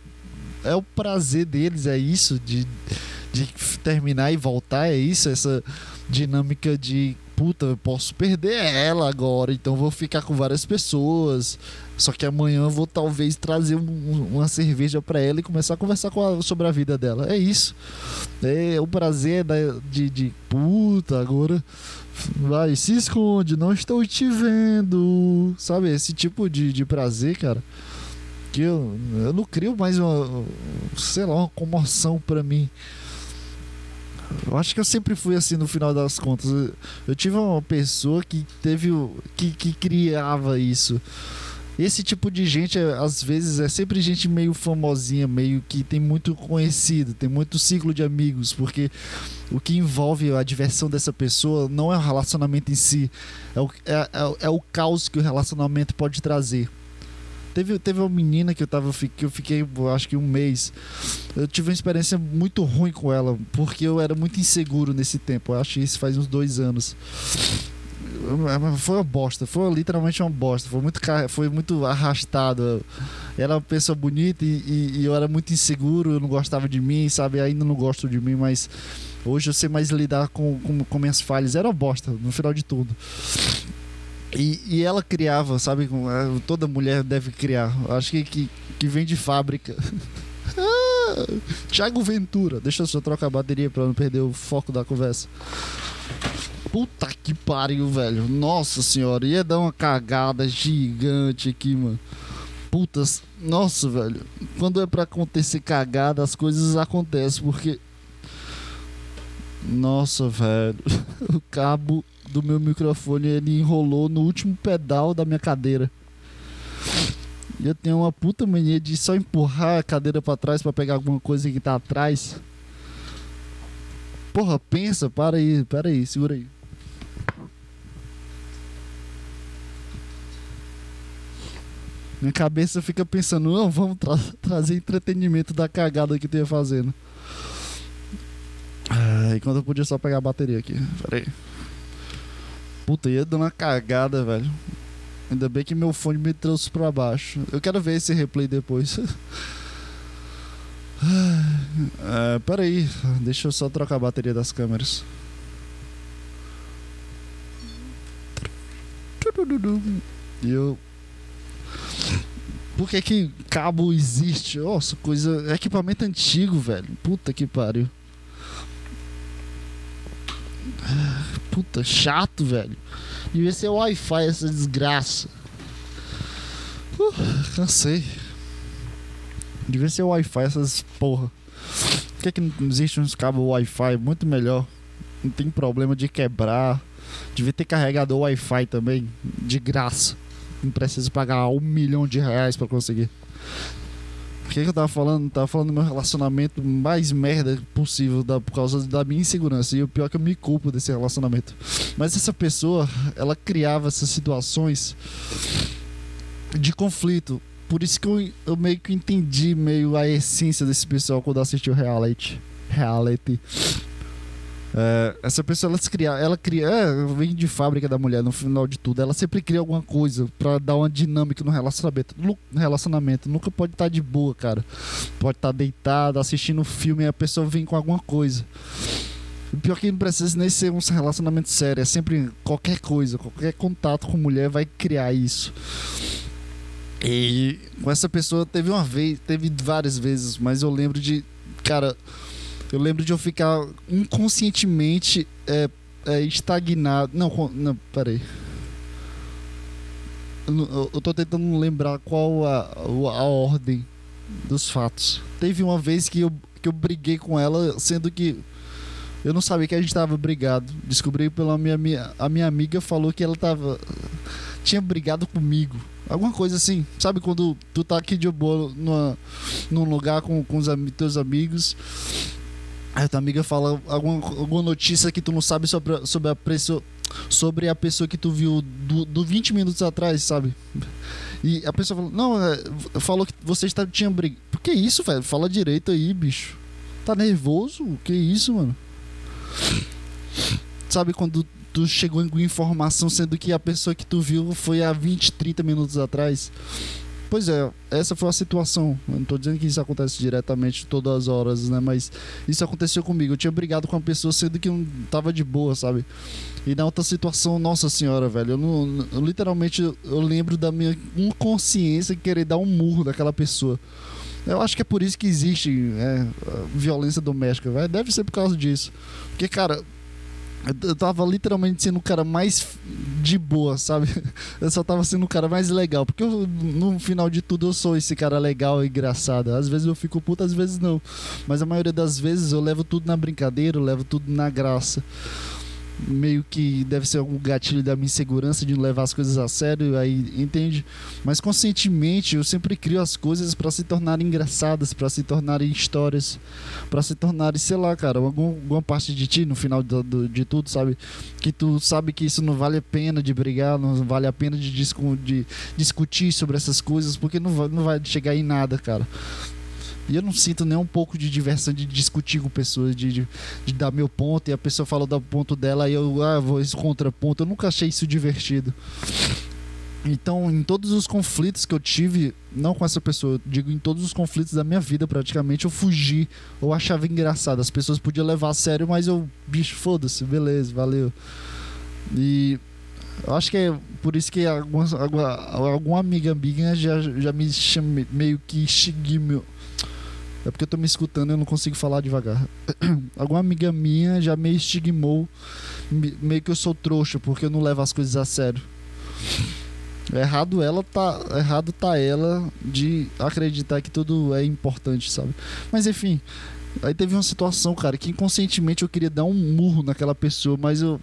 é o prazer deles, é isso, de, de terminar e voltar, é isso, essa dinâmica de puta, eu posso perder ela agora, então vou ficar com várias pessoas. Só que amanhã eu vou talvez trazer um, uma cerveja para ela e começar a conversar a, sobre a vida dela. É isso. É o prazer da, de, de puta, agora vai, se esconde, não estou te vendo. Sabe, esse tipo de, de prazer, cara. Que eu, eu não crio mais uma, sei lá, uma comoção para mim. Eu acho que eu sempre fui assim no final das contas. Eu, tive uma pessoa que teve. que, que criava isso. Esse tipo de gente, é, às vezes, é sempre gente meio famosinha, meio que tem muito conhecido, tem muito ciclo de amigos, porque o que envolve a diversão dessa pessoa não é o relacionamento em si, é o, é, é, é o caos que o relacionamento pode trazer. Teve, teve uma menina que eu tava que eu fiquei, acho que um mês. Eu tive uma experiência muito ruim com ela, porque eu era muito inseguro nesse tempo. Eu acho que isso faz uns dois anos. Foi uma bosta, foi literalmente uma bosta. Foi muito, foi muito arrastado. Era uma pessoa bonita e, e, e eu era muito inseguro. Eu não gostava de mim, sabe? Ainda não gosto de mim, mas hoje eu sei mais lidar com, com, com minhas falhas. Era uma bosta, no final de tudo. E, e ela criava, sabe? É, toda mulher deve criar. Acho que, que, que vem de fábrica. Ah, Thiago Ventura. Deixa eu só trocar a bateria pra não perder o foco da conversa. Puta que pariu, velho. Nossa senhora, ia dar uma cagada gigante aqui, mano. Putas, nossa, velho. Quando é pra acontecer cagada, as coisas acontecem, porque. Nossa, velho. O cabo do meu microfone ele enrolou no último pedal da minha cadeira. E eu tenho uma puta mania de só empurrar a cadeira para trás para pegar alguma coisa que tá atrás. Porra, pensa, para aí, para aí, segura aí. Minha cabeça fica pensando, não, vamos tra trazer entretenimento da cagada que tu ia fazendo. Ah, enquanto eu podia só pegar a bateria aqui. Pera aí. Puta, ia dando uma cagada, velho. Ainda bem que meu fone me trouxe pra baixo. Eu quero ver esse replay depois. ah, pera aí, deixa eu só trocar a bateria das câmeras. E eu por que, que cabo existe? Nossa, coisa. Equipamento antigo, velho. Puta que pariu. Puta, chato, velho. Devia ser Wi-Fi essa desgraça. Uh, cansei. Devia ser Wi-Fi essas porra. Por que, que não existe uns cabos Wi-Fi muito melhor? Não tem problema de quebrar. Devia ter carregador Wi-Fi também, de graça não preciso pagar um milhão de reais para conseguir. O que, que eu tava falando? Tava falando do meu relacionamento mais merda possível da, por causa da minha insegurança. E o pior é que eu me culpo desse relacionamento. Mas essa pessoa, ela criava essas situações de conflito. Por isso que eu, eu meio que entendi meio a essência desse pessoal quando assisti o reality. Reality. É, essa pessoa ela se cria, ela cria, é, vem de fábrica da mulher no final de tudo. Ela sempre cria alguma coisa para dar uma dinâmica no relacionamento. No relacionamento nunca pode estar tá de boa, cara. Pode estar tá deitado, assistindo um filme e a pessoa vem com alguma coisa. O pior é que não precisa nem ser um relacionamento sério, é sempre qualquer coisa, qualquer contato com mulher vai criar isso. E com essa pessoa teve uma vez, teve várias vezes, mas eu lembro de, cara, eu lembro de eu ficar inconscientemente é, é, estagnado. Não, não, peraí. Eu, eu tô tentando lembrar qual a, a ordem dos fatos. Teve uma vez que eu, que eu briguei com ela, sendo que eu não sabia que a gente tava brigado. Descobri pela minha, minha a minha amiga falou que ela tava tinha brigado comigo. Alguma coisa assim. Sabe quando tu tá aqui de boa numa, num lugar com, com os teus amigos a tua amiga fala alguma, alguma notícia que tu não sabe sobre, sobre, a pessoa, sobre a pessoa que tu viu do, do 20 minutos atrás, sabe? E a pessoa falou, não, é, falou que você está, tinha briga. Por que isso, velho? Fala direito aí, bicho. Tá nervoso? Que isso, mano? Sabe quando tu chegou com informação sendo que a pessoa que tu viu foi há 20, 30 minutos atrás? Pois é, essa foi a situação. Eu não tô dizendo que isso acontece diretamente todas as horas, né? Mas isso aconteceu comigo. Eu tinha brigado com uma pessoa sendo que não tava de boa, sabe? E na outra situação, nossa senhora, velho, eu, não, eu literalmente eu lembro da minha inconsciência querer dar um murro daquela pessoa. Eu acho que é por isso que existe é, violência doméstica, velho. Deve ser por causa disso. Porque, cara, eu tava literalmente sendo o cara mais de boa, sabe? Eu só tava sendo o cara mais legal. Porque eu, no final de tudo eu sou esse cara legal e engraçado. Às vezes eu fico puto, às vezes não. Mas a maioria das vezes eu levo tudo na brincadeira, eu levo tudo na graça meio que deve ser algum gatilho da minha insegurança de não levar as coisas a sério, aí entende? Mas conscientemente eu sempre crio as coisas para se tornarem engraçadas, para se tornarem histórias, para se tornarem, sei lá, cara, alguma, parte de ti no final do, do, de tudo, sabe? Que tu sabe que isso não vale a pena de brigar, não vale a pena de, discu de discutir sobre essas coisas, porque não não vai chegar em nada, cara. E eu não sinto nem um pouco de diversão de discutir com pessoas, de, de, de dar meu ponto e a pessoa fala do ponto dela e eu ah, vou esse contraponto. Eu nunca achei isso divertido. Então, em todos os conflitos que eu tive, não com essa pessoa, digo em todos os conflitos da minha vida, praticamente, eu fugi. Eu achava engraçado. As pessoas podiam levar a sério, mas eu, bicho, foda-se, beleza, valeu. E eu acho que é por isso que alguma, alguma amiga minha já, já me chama meio que meu é porque eu tô me escutando e eu não consigo falar devagar. Alguma amiga minha já me estigmou, meio que eu sou trouxa, porque eu não levo as coisas a sério. Errado ela tá, errado tá ela de acreditar que tudo é importante, sabe? Mas enfim, aí teve uma situação, cara, que inconscientemente eu queria dar um murro naquela pessoa, mas eu,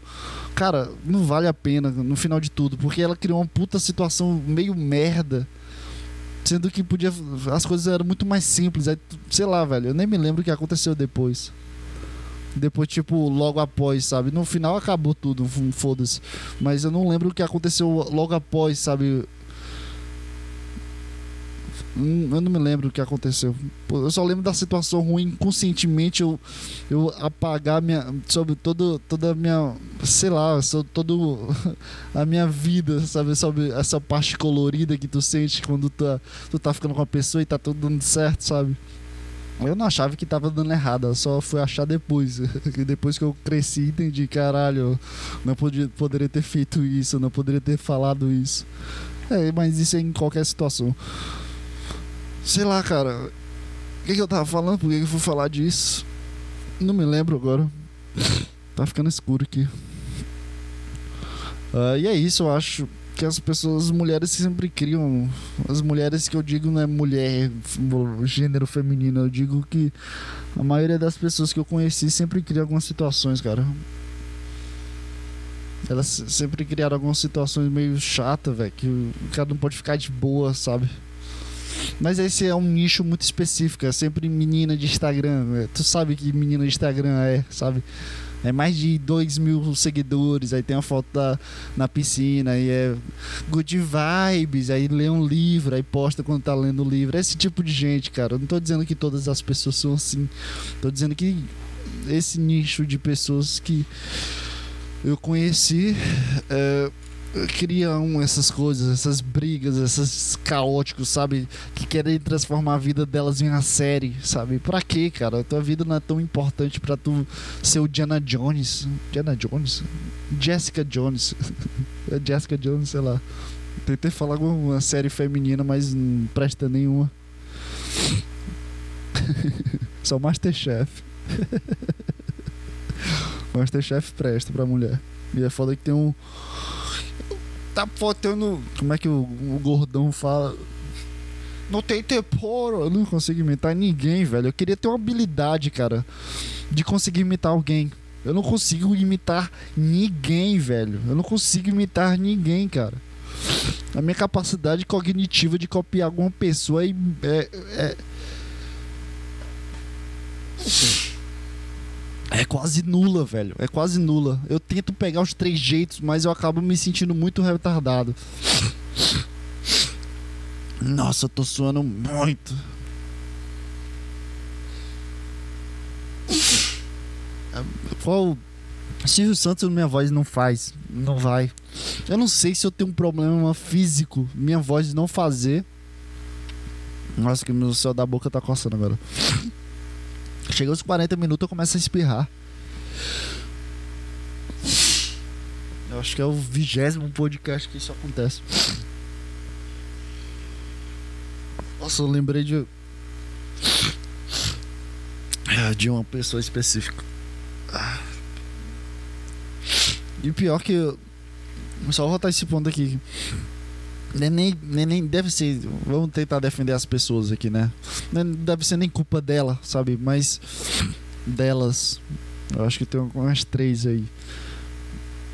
cara, não vale a pena no final de tudo, porque ela criou uma puta situação meio merda Sendo que podia. As coisas eram muito mais simples. Aí, sei lá, velho. Eu nem me lembro o que aconteceu depois. Depois, tipo, logo após, sabe? No final acabou tudo, foda-se. Mas eu não lembro o que aconteceu logo após, sabe? Hum, eu não me lembro o que aconteceu. Eu só lembro da situação ruim. Conscientemente eu, eu apagar minha, sobre todo, toda a minha. Sei lá, sobre todo a minha vida, sabe? Sobre essa parte colorida que tu sente quando tu, tá, tu tá ficando com a pessoa e tá tudo dando certo, sabe? Eu não achava que tava dando errado, só fui achar depois. depois que eu cresci entendi, caralho, não podia, poderia ter feito isso, não poderia ter falado isso. É, mas isso é em qualquer situação. Sei lá, cara. O que, que eu tava falando? Por que, que eu fui falar disso? Não me lembro agora. tá ficando escuro aqui. Uh, e é isso, eu acho que as pessoas, as mulheres sempre criam. As mulheres que eu digo não é mulher, gênero feminino, eu digo que a maioria das pessoas que eu conheci sempre cria algumas situações, cara. Elas sempre criaram algumas situações meio chatas, velho, que o cara não pode ficar de boa, sabe? Mas esse é um nicho muito específico, é sempre menina de Instagram. Né? Tu sabe que menina de Instagram é, sabe? É mais de 2 mil seguidores, aí tem uma foto da, na piscina, aí é good vibes, aí lê um livro, aí posta quando tá lendo o livro. É esse tipo de gente, cara. Não tô dizendo que todas as pessoas são assim. Tô dizendo que esse nicho de pessoas que eu conheci. É, criam essas coisas, essas brigas, esses caóticos, sabe? Que querem transformar a vida delas em uma série, sabe? Pra quê, cara? Tua vida não é tão importante pra tu ser o Diana Jones. Diana Jones? Jessica Jones. É Jessica Jones, sei lá. Tentei falar uma série feminina, mas não presta nenhuma. Só Masterchef. Masterchef presta pra mulher. E é foda que tem um tá faltando. Como é que o, o gordão fala? Não tem temporo. Eu não consigo imitar ninguém, velho. Eu queria ter uma habilidade, cara, de conseguir imitar alguém. Eu não consigo imitar ninguém, velho. Eu não consigo imitar ninguém, cara. A minha capacidade cognitiva de copiar alguma pessoa é, é, é é quase nula, velho. É quase nula. Eu tento pegar os três jeitos, mas eu acabo me sentindo muito retardado. Nossa, eu tô suando muito. Qual. Silvio Santos, minha voz não faz. Não vai. Eu não sei se eu tenho um problema físico. Minha voz não fazer. Nossa, que meu céu da boca tá coçando agora. Chega aos 40 minutos eu começo a espirrar. Eu acho que é o vigésimo podcast que isso acontece. Nossa, eu lembrei de. De uma pessoa específica. E pior que. Eu... Só vou esse ponto aqui. Nem, nem, nem deve ser. Vamos tentar defender as pessoas aqui, né? Não deve ser nem culpa dela, sabe? Mas delas. Eu acho que tem umas três aí.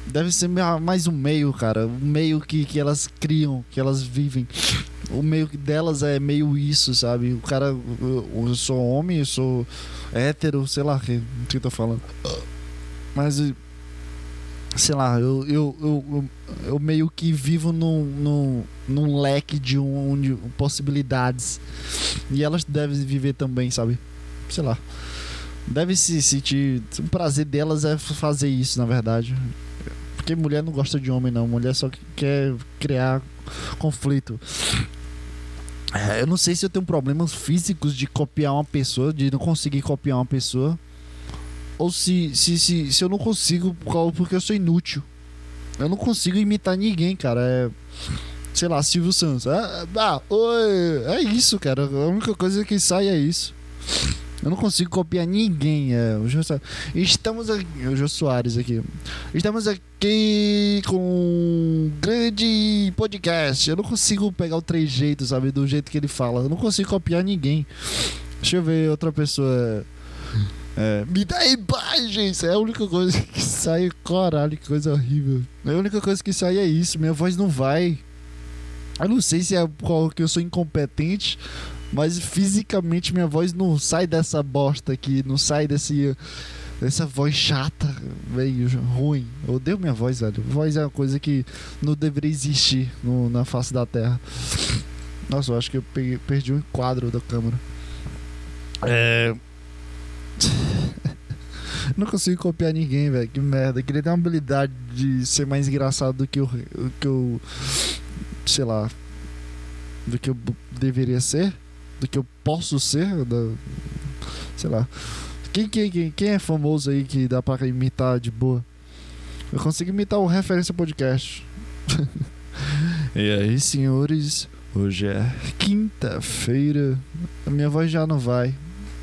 Deve ser mais um meio, cara. Um meio que, que elas criam, que elas vivem. O meio delas é meio isso, sabe? O cara. Eu, eu sou homem, eu sou hétero, sei lá o que, que eu tô falando. Mas sei lá, eu, eu, eu, eu, meio que vivo num, num, num leque de, um, de possibilidades. E elas devem viver também, sabe? Sei lá. Deve se sentir. O prazer delas é fazer isso, na verdade. Porque mulher não gosta de homem, não. Mulher só quer criar conflito. É, eu não sei se eu tenho problemas físicos de copiar uma pessoa, de não conseguir copiar uma pessoa ou se, se, se, se eu não consigo, porque eu sou inútil. Eu não consigo imitar ninguém, cara. É. Sei lá, Silvio Santos. Ah, ah, oi, é isso, cara. A única coisa que sai é isso. Eu não consigo copiar ninguém. É, o Jô, estamos aqui. O Jô Soares aqui. Estamos aqui com um grande podcast. Eu não consigo pegar o trejeito, sabe? Do jeito que ele fala. Eu não consigo copiar ninguém. Deixa eu ver outra pessoa. É, me dá imagens! É a única coisa que sai. Caralho, que coisa horrível. A única coisa que sai é isso. Minha voz não vai. Eu não sei se é porque eu sou incompetente, mas fisicamente minha voz não sai dessa bosta aqui, não sai desse essa voz chata, meio ruim. Eu odeio minha voz, velho. Voz é uma coisa que não deveria existir no, na face da Terra. Nossa, eu acho que eu peguei, perdi um quadro da câmera. É. não consigo copiar ninguém, velho. Que merda. Eu queria ter uma habilidade de ser mais engraçado do que eu, que eu. Sei lá. Do que eu deveria ser. Do que eu posso ser. Da, sei lá. Quem, quem, quem, quem é famoso aí que dá pra imitar de boa? Eu consigo imitar o Referência Podcast. e aí, senhores, hoje é quinta-feira. A minha voz já não vai.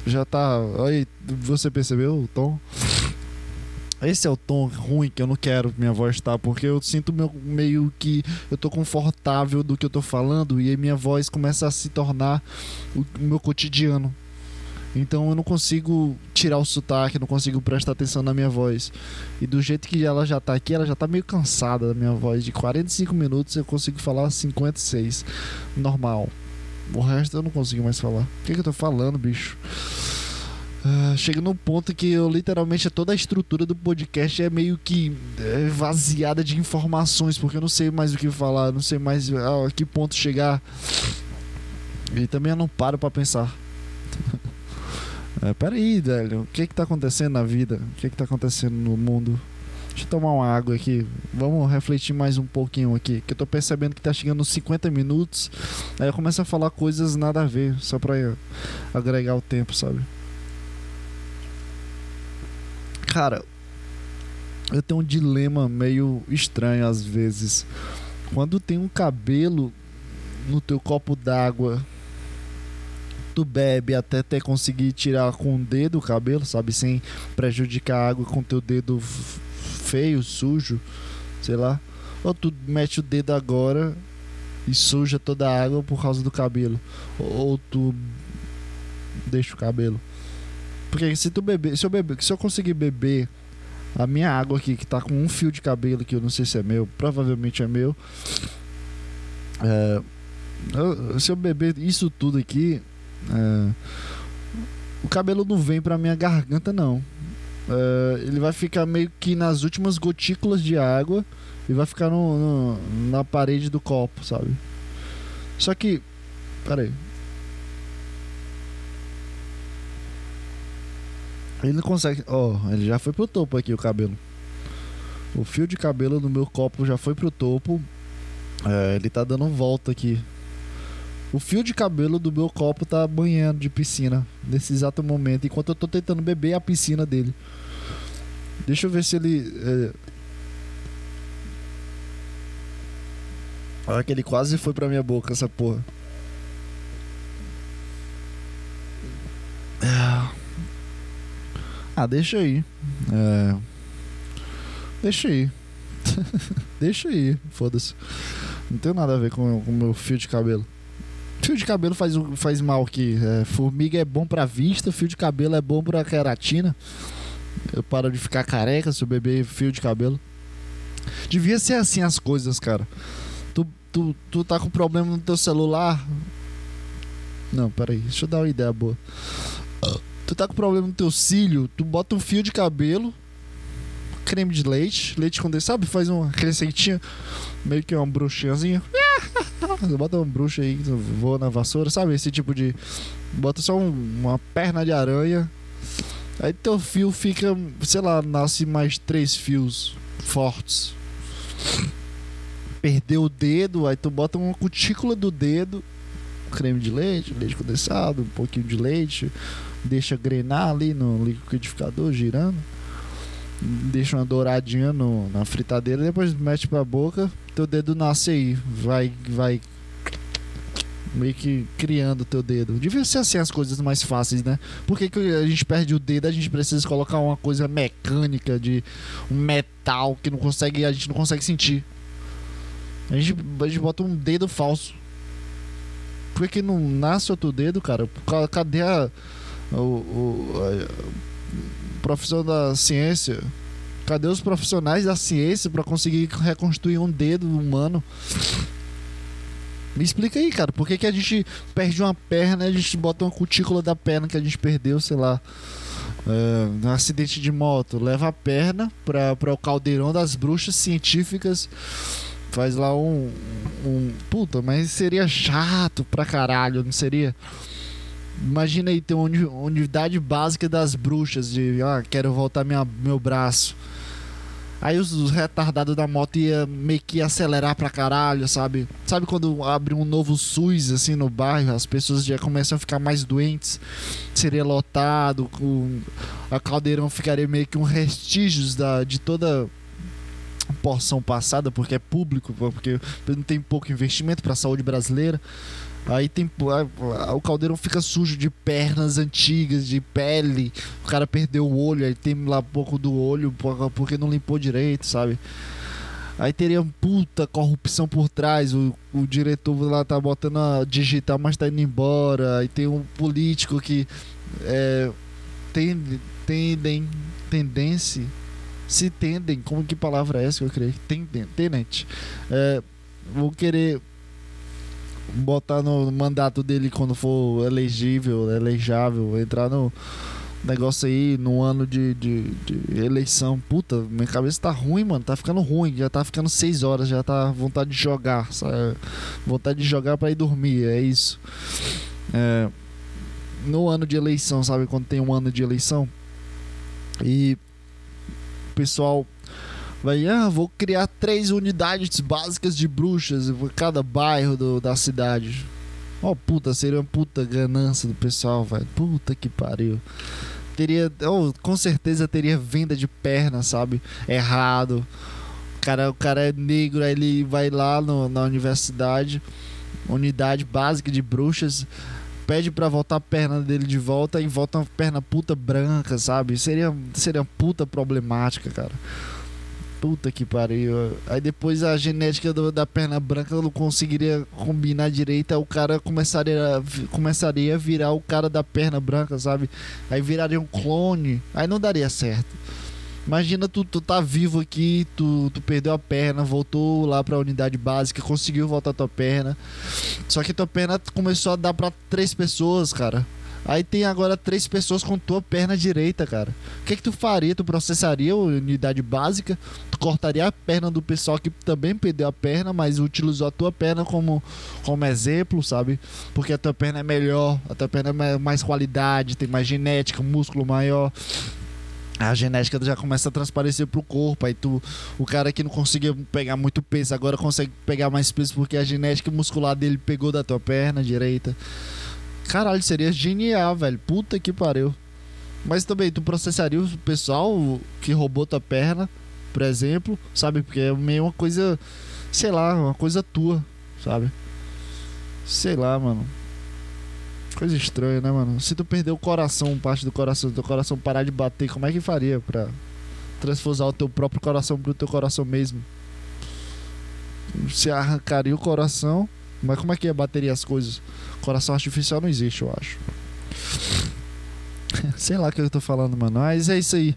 Já tá. Olha, você percebeu o tom? Esse é o tom ruim que eu não quero minha voz estar, tá, porque eu sinto meu, meio que eu tô confortável do que eu tô falando e aí minha voz começa a se tornar o meu cotidiano. Então eu não consigo tirar o sotaque, não consigo prestar atenção na minha voz. E do jeito que ela já tá aqui, ela já tá meio cansada da minha voz. De 45 minutos eu consigo falar 56. Normal. O resto eu não consigo mais falar. O que, que eu tô falando, bicho? Uh, chega num ponto que eu literalmente toda a estrutura do podcast é meio que é, vaziada de informações, porque eu não sei mais o que falar, não sei mais a que ponto chegar. E também eu não paro para pensar. É, peraí, velho, o que que tá acontecendo na vida? O que que tá acontecendo no mundo? Deixa eu tomar uma água aqui. Vamos refletir mais um pouquinho aqui. Que eu tô percebendo que tá chegando nos 50 minutos. Aí eu começo a falar coisas nada a ver, só pra agregar o tempo, sabe? Cara, eu tenho um dilema meio estranho às vezes. Quando tem um cabelo no teu copo d'água tu bebe até ter conseguir tirar com o dedo o cabelo, sabe? Sem prejudicar a água com teu dedo feio, sujo, sei lá. Ou tu mete o dedo agora e suja toda a água por causa do cabelo. Ou tu deixa o cabelo. Porque se tu beber, se eu beber, se eu conseguir beber a minha água aqui que tá com um fio de cabelo que eu não sei se é meu, provavelmente é meu. É, eu, se eu beber isso tudo aqui, é, o cabelo não vem pra minha garganta, não. É, ele vai ficar meio que nas últimas gotículas de água e vai ficar no, no, na parede do copo, sabe? Só que. Pera aí. Ele não consegue. Ó, oh, ele já foi pro topo aqui o cabelo. O fio de cabelo no meu copo já foi pro topo. É, ele tá dando volta aqui. O fio de cabelo do meu copo tá banhando de piscina nesse exato momento, enquanto eu tô tentando beber a piscina dele. Deixa eu ver se ele. É... Olha que ele quase foi pra minha boca, essa porra. Ah, deixa aí. É... Deixa aí. deixa aí, foda-se. Não tem nada a ver com o meu fio de cabelo. Fio de cabelo faz, faz mal aqui. É, formiga é bom pra vista, fio de cabelo é bom pra queratina. Eu paro de ficar careca se eu beber fio de cabelo. Devia ser assim as coisas, cara. Tu, tu, tu tá com problema no teu celular. Não, peraí, deixa eu dar uma ideia boa. Tu tá com problema no teu cílio, tu bota um fio de cabelo, creme de leite, leite condensado? Faz uma receitinha, meio que uma bruxinhazinha. Bota uma bruxa aí que voa na vassoura, sabe? Esse tipo de. Bota só um, uma perna de aranha. Aí teu fio fica, sei lá, nasce mais três fios fortes. Perdeu o dedo, aí tu bota uma cutícula do dedo, creme de leite, leite condensado, um pouquinho de leite, deixa grenar ali no liquidificador girando deixa uma douradinha no, na fritadeira, depois mete pra boca, teu dedo nasce aí, vai, vai meio que criando teu dedo. Devia ser assim as coisas mais fáceis, né? Por que, que a gente perde o dedo? A gente precisa colocar uma coisa mecânica de um metal que não consegue, a gente não consegue sentir. A gente, a gente bota um dedo falso. Por que, que não nasce outro dedo, cara? Cadê a, o, o profissão da ciência. Cadê os profissionais da ciência para conseguir reconstruir um dedo humano? Me explica aí, cara, por que, que a gente perde uma perna e a gente bota uma cutícula da perna que a gente perdeu, sei lá, um acidente de moto, leva a perna para o caldeirão das bruxas científicas, faz lá um, um. Puta, mas seria chato pra caralho, não seria? Imagina aí ter uma unidade básica das bruxas de ah, quero voltar minha, meu braço. Aí os, os, retardados da moto ia meio que acelerar pra caralho, sabe? Sabe quando abre um novo SUS assim no bairro, as pessoas já começam a ficar mais doentes, seria lotado, com, a caldeirão ficaria meio que um restígios da, de toda porção passada, porque é público, porque não tem pouco investimento para a saúde brasileira. Aí tem. O caldeirão fica sujo de pernas antigas, de pele. O cara perdeu o olho, aí tem lá pouco do olho porque não limpou direito, sabe? Aí teria puta corrupção por trás. O, o diretor lá tá botando a digital, mas tá indo embora. Aí tem um político que é, tem, tendem, tendência. Se tendem, como que palavra é essa que eu creio? Tendem, tenente. É, vou querer botar no mandato dele quando for elegível, elejável, entrar no negócio aí no ano de, de, de, eleição. Puta, minha cabeça tá ruim, mano. Tá ficando ruim. Já tá ficando seis horas, já tá vontade de jogar. Sabe? Vontade de jogar para ir dormir, é isso. É, no ano de eleição, sabe? Quando tem um ano de eleição. E o pessoal vai, ah, vou criar três unidades básicas de bruxas em cada bairro do, da cidade. Ó, oh, puta, seria uma puta ganância do pessoal, velho. Puta que pariu. Teria, oh, com certeza teria venda de perna, sabe? Errado. O cara, o cara é negro, aí ele vai lá no, na universidade, unidade básica de bruxas, pede para voltar a perna dele de volta e volta uma perna puta branca, sabe? Seria, seria puta problemática, cara. Puta que pariu. Aí depois a genética do, da perna branca não conseguiria combinar direito. Aí o cara começaria, começaria a virar o cara da perna branca, sabe? Aí viraria um clone. Aí não daria certo. Imagina tu, tu tá vivo aqui, tu, tu perdeu a perna, voltou lá pra unidade básica, conseguiu voltar a tua perna. Só que tua perna começou a dar pra três pessoas, cara. Aí tem agora três pessoas com tua perna direita, cara. O que, é que tu faria? Tu processaria a unidade básica? Tu cortaria a perna do pessoal que também perdeu a perna, mas utilizou a tua perna como, como exemplo, sabe? Porque a tua perna é melhor, a tua perna é mais qualidade, tem mais genética, músculo maior a genética já começa a transparecer pro corpo. Aí tu, o cara que não conseguia pegar muito peso, agora consegue pegar mais peso porque a genética muscular dele pegou da tua perna direita. Caralho, seria genial, velho. Puta que pariu. Mas também, tu processaria o pessoal que roubou tua perna, por exemplo, sabe? Porque é meio uma coisa, sei lá, uma coisa tua, sabe? Sei lá, mano. Coisa estranha, né, mano? Se tu perder o coração, parte do coração, teu coração parar de bater, como é que faria pra transfusar o teu próprio coração pro teu coração mesmo? Se arrancaria o coração, mas como é que ia bateria as coisas? Coração artificial não existe, eu acho. Sei lá o que eu tô falando, mano. Mas é isso aí.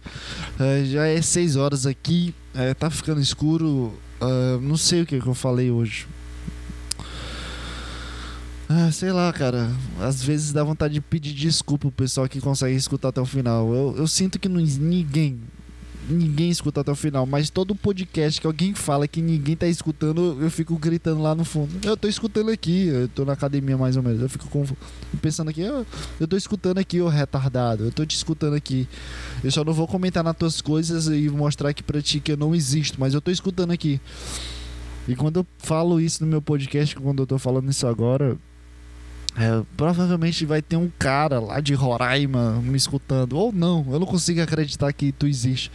É, já é 6 horas aqui. É, tá ficando escuro. Não sei o que, que eu falei hoje. Sei lá, cara. Às vezes dá vontade de pedir desculpa pro pessoal que consegue escutar até o final. Eu, eu sinto que não, ninguém, ninguém escuta até o final, mas todo podcast que alguém fala que ninguém tá escutando, eu fico gritando lá no fundo. Eu tô escutando aqui, eu tô na academia mais ou menos. Eu fico pensando aqui, eu, eu tô escutando aqui, ô retardado. Eu tô te escutando aqui. Eu só não vou comentar nas tuas coisas e mostrar aqui pra ti que eu não existo, mas eu tô escutando aqui. E quando eu falo isso no meu podcast, quando eu tô falando isso agora, é, provavelmente vai ter um cara lá de Roraima me escutando. Ou não, eu não consigo acreditar que tu existe.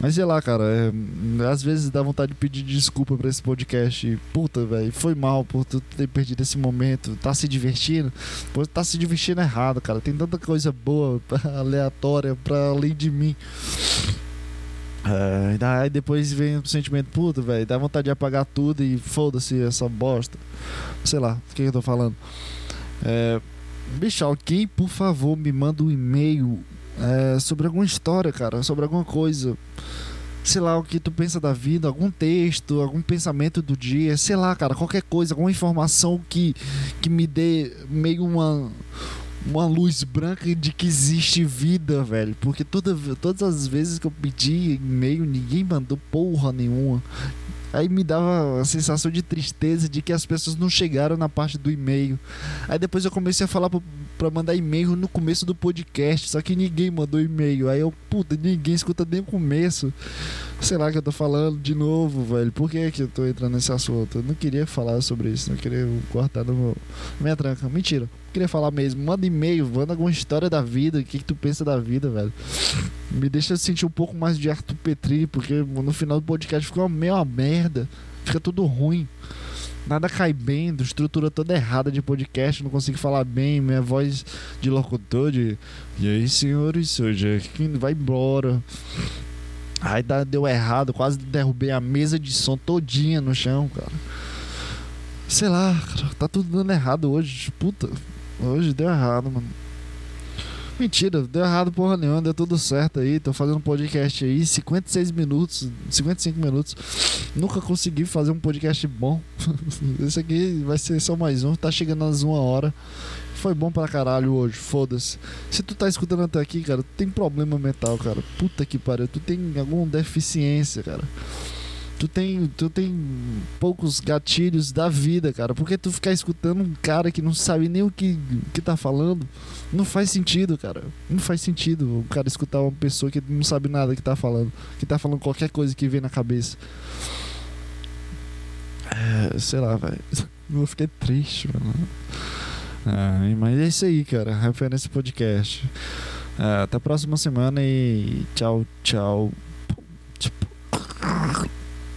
Mas sei lá, cara, é, às vezes dá vontade de pedir desculpa pra esse podcast. Puta, velho, foi mal por tu ter perdido esse momento. Tá se divertindo? Pô, tá se divertindo errado, cara. Tem tanta coisa boa, aleatória, pra além de mim. É, aí depois vem o sentimento, puta, velho, dá vontade de apagar tudo e foda-se essa bosta. Sei lá, o que eu tô falando. É, bicho, alguém, por favor, me manda um e-mail é, sobre alguma história, cara, sobre alguma coisa. sei lá, o que tu pensa da vida, algum texto, algum pensamento do dia, sei lá, cara, qualquer coisa, alguma informação que, que me dê meio uma uma luz branca de que existe vida, velho. Porque toda, todas as vezes que eu pedi e-mail, ninguém mandou porra nenhuma. Aí me dava a sensação de tristeza de que as pessoas não chegaram na parte do e-mail. Aí depois eu comecei a falar para mandar e-mail no começo do podcast, só que ninguém mandou e-mail. Aí eu, puta, ninguém escuta nem o começo. Sei lá que eu tô falando de novo, velho. Por que, que eu tô entrando nesse assunto? Eu não queria falar sobre isso, não queria cortar no meu... minha tranca. Mentira. Queria falar mesmo. Manda e-mail, manda alguma história da vida. O que, que tu pensa da vida, velho? Me deixa sentir um pouco mais de Arthur Petri, porque no final do podcast ficou meio uma merda. Fica tudo ruim. Nada cai bem, estrutura toda errada de podcast, não consigo falar bem, minha voz de locutor de. E aí, senhores, hoje é vai embora. Aí deu errado, quase derrubei a mesa de som todinha no chão, cara. Sei lá, cara, tá tudo dando errado hoje. Puta, hoje deu errado, mano. Mentira, deu errado porra nenhuma, deu tudo certo aí. Tô fazendo um podcast aí, 56 minutos, 55 minutos. Nunca consegui fazer um podcast bom. Esse aqui vai ser só mais um, tá chegando às uma hora. Foi bom pra caralho hoje, foda-se. Se tu tá escutando até aqui, cara, tu tem problema mental, cara. Puta que pariu, tu tem alguma deficiência, cara. Tu tem, tu tem poucos gatilhos da vida, cara. Porque tu ficar escutando um cara que não sabe nem o que, que tá falando, não faz sentido, cara. Não faz sentido o cara escutar uma pessoa que não sabe nada que tá falando. Que tá falando qualquer coisa que vem na cabeça. É, sei lá, velho. Eu fiquei triste, mano. Ah, mas é isso aí, cara. Referência podcast. Ah, até a próxima semana e tchau, tchau.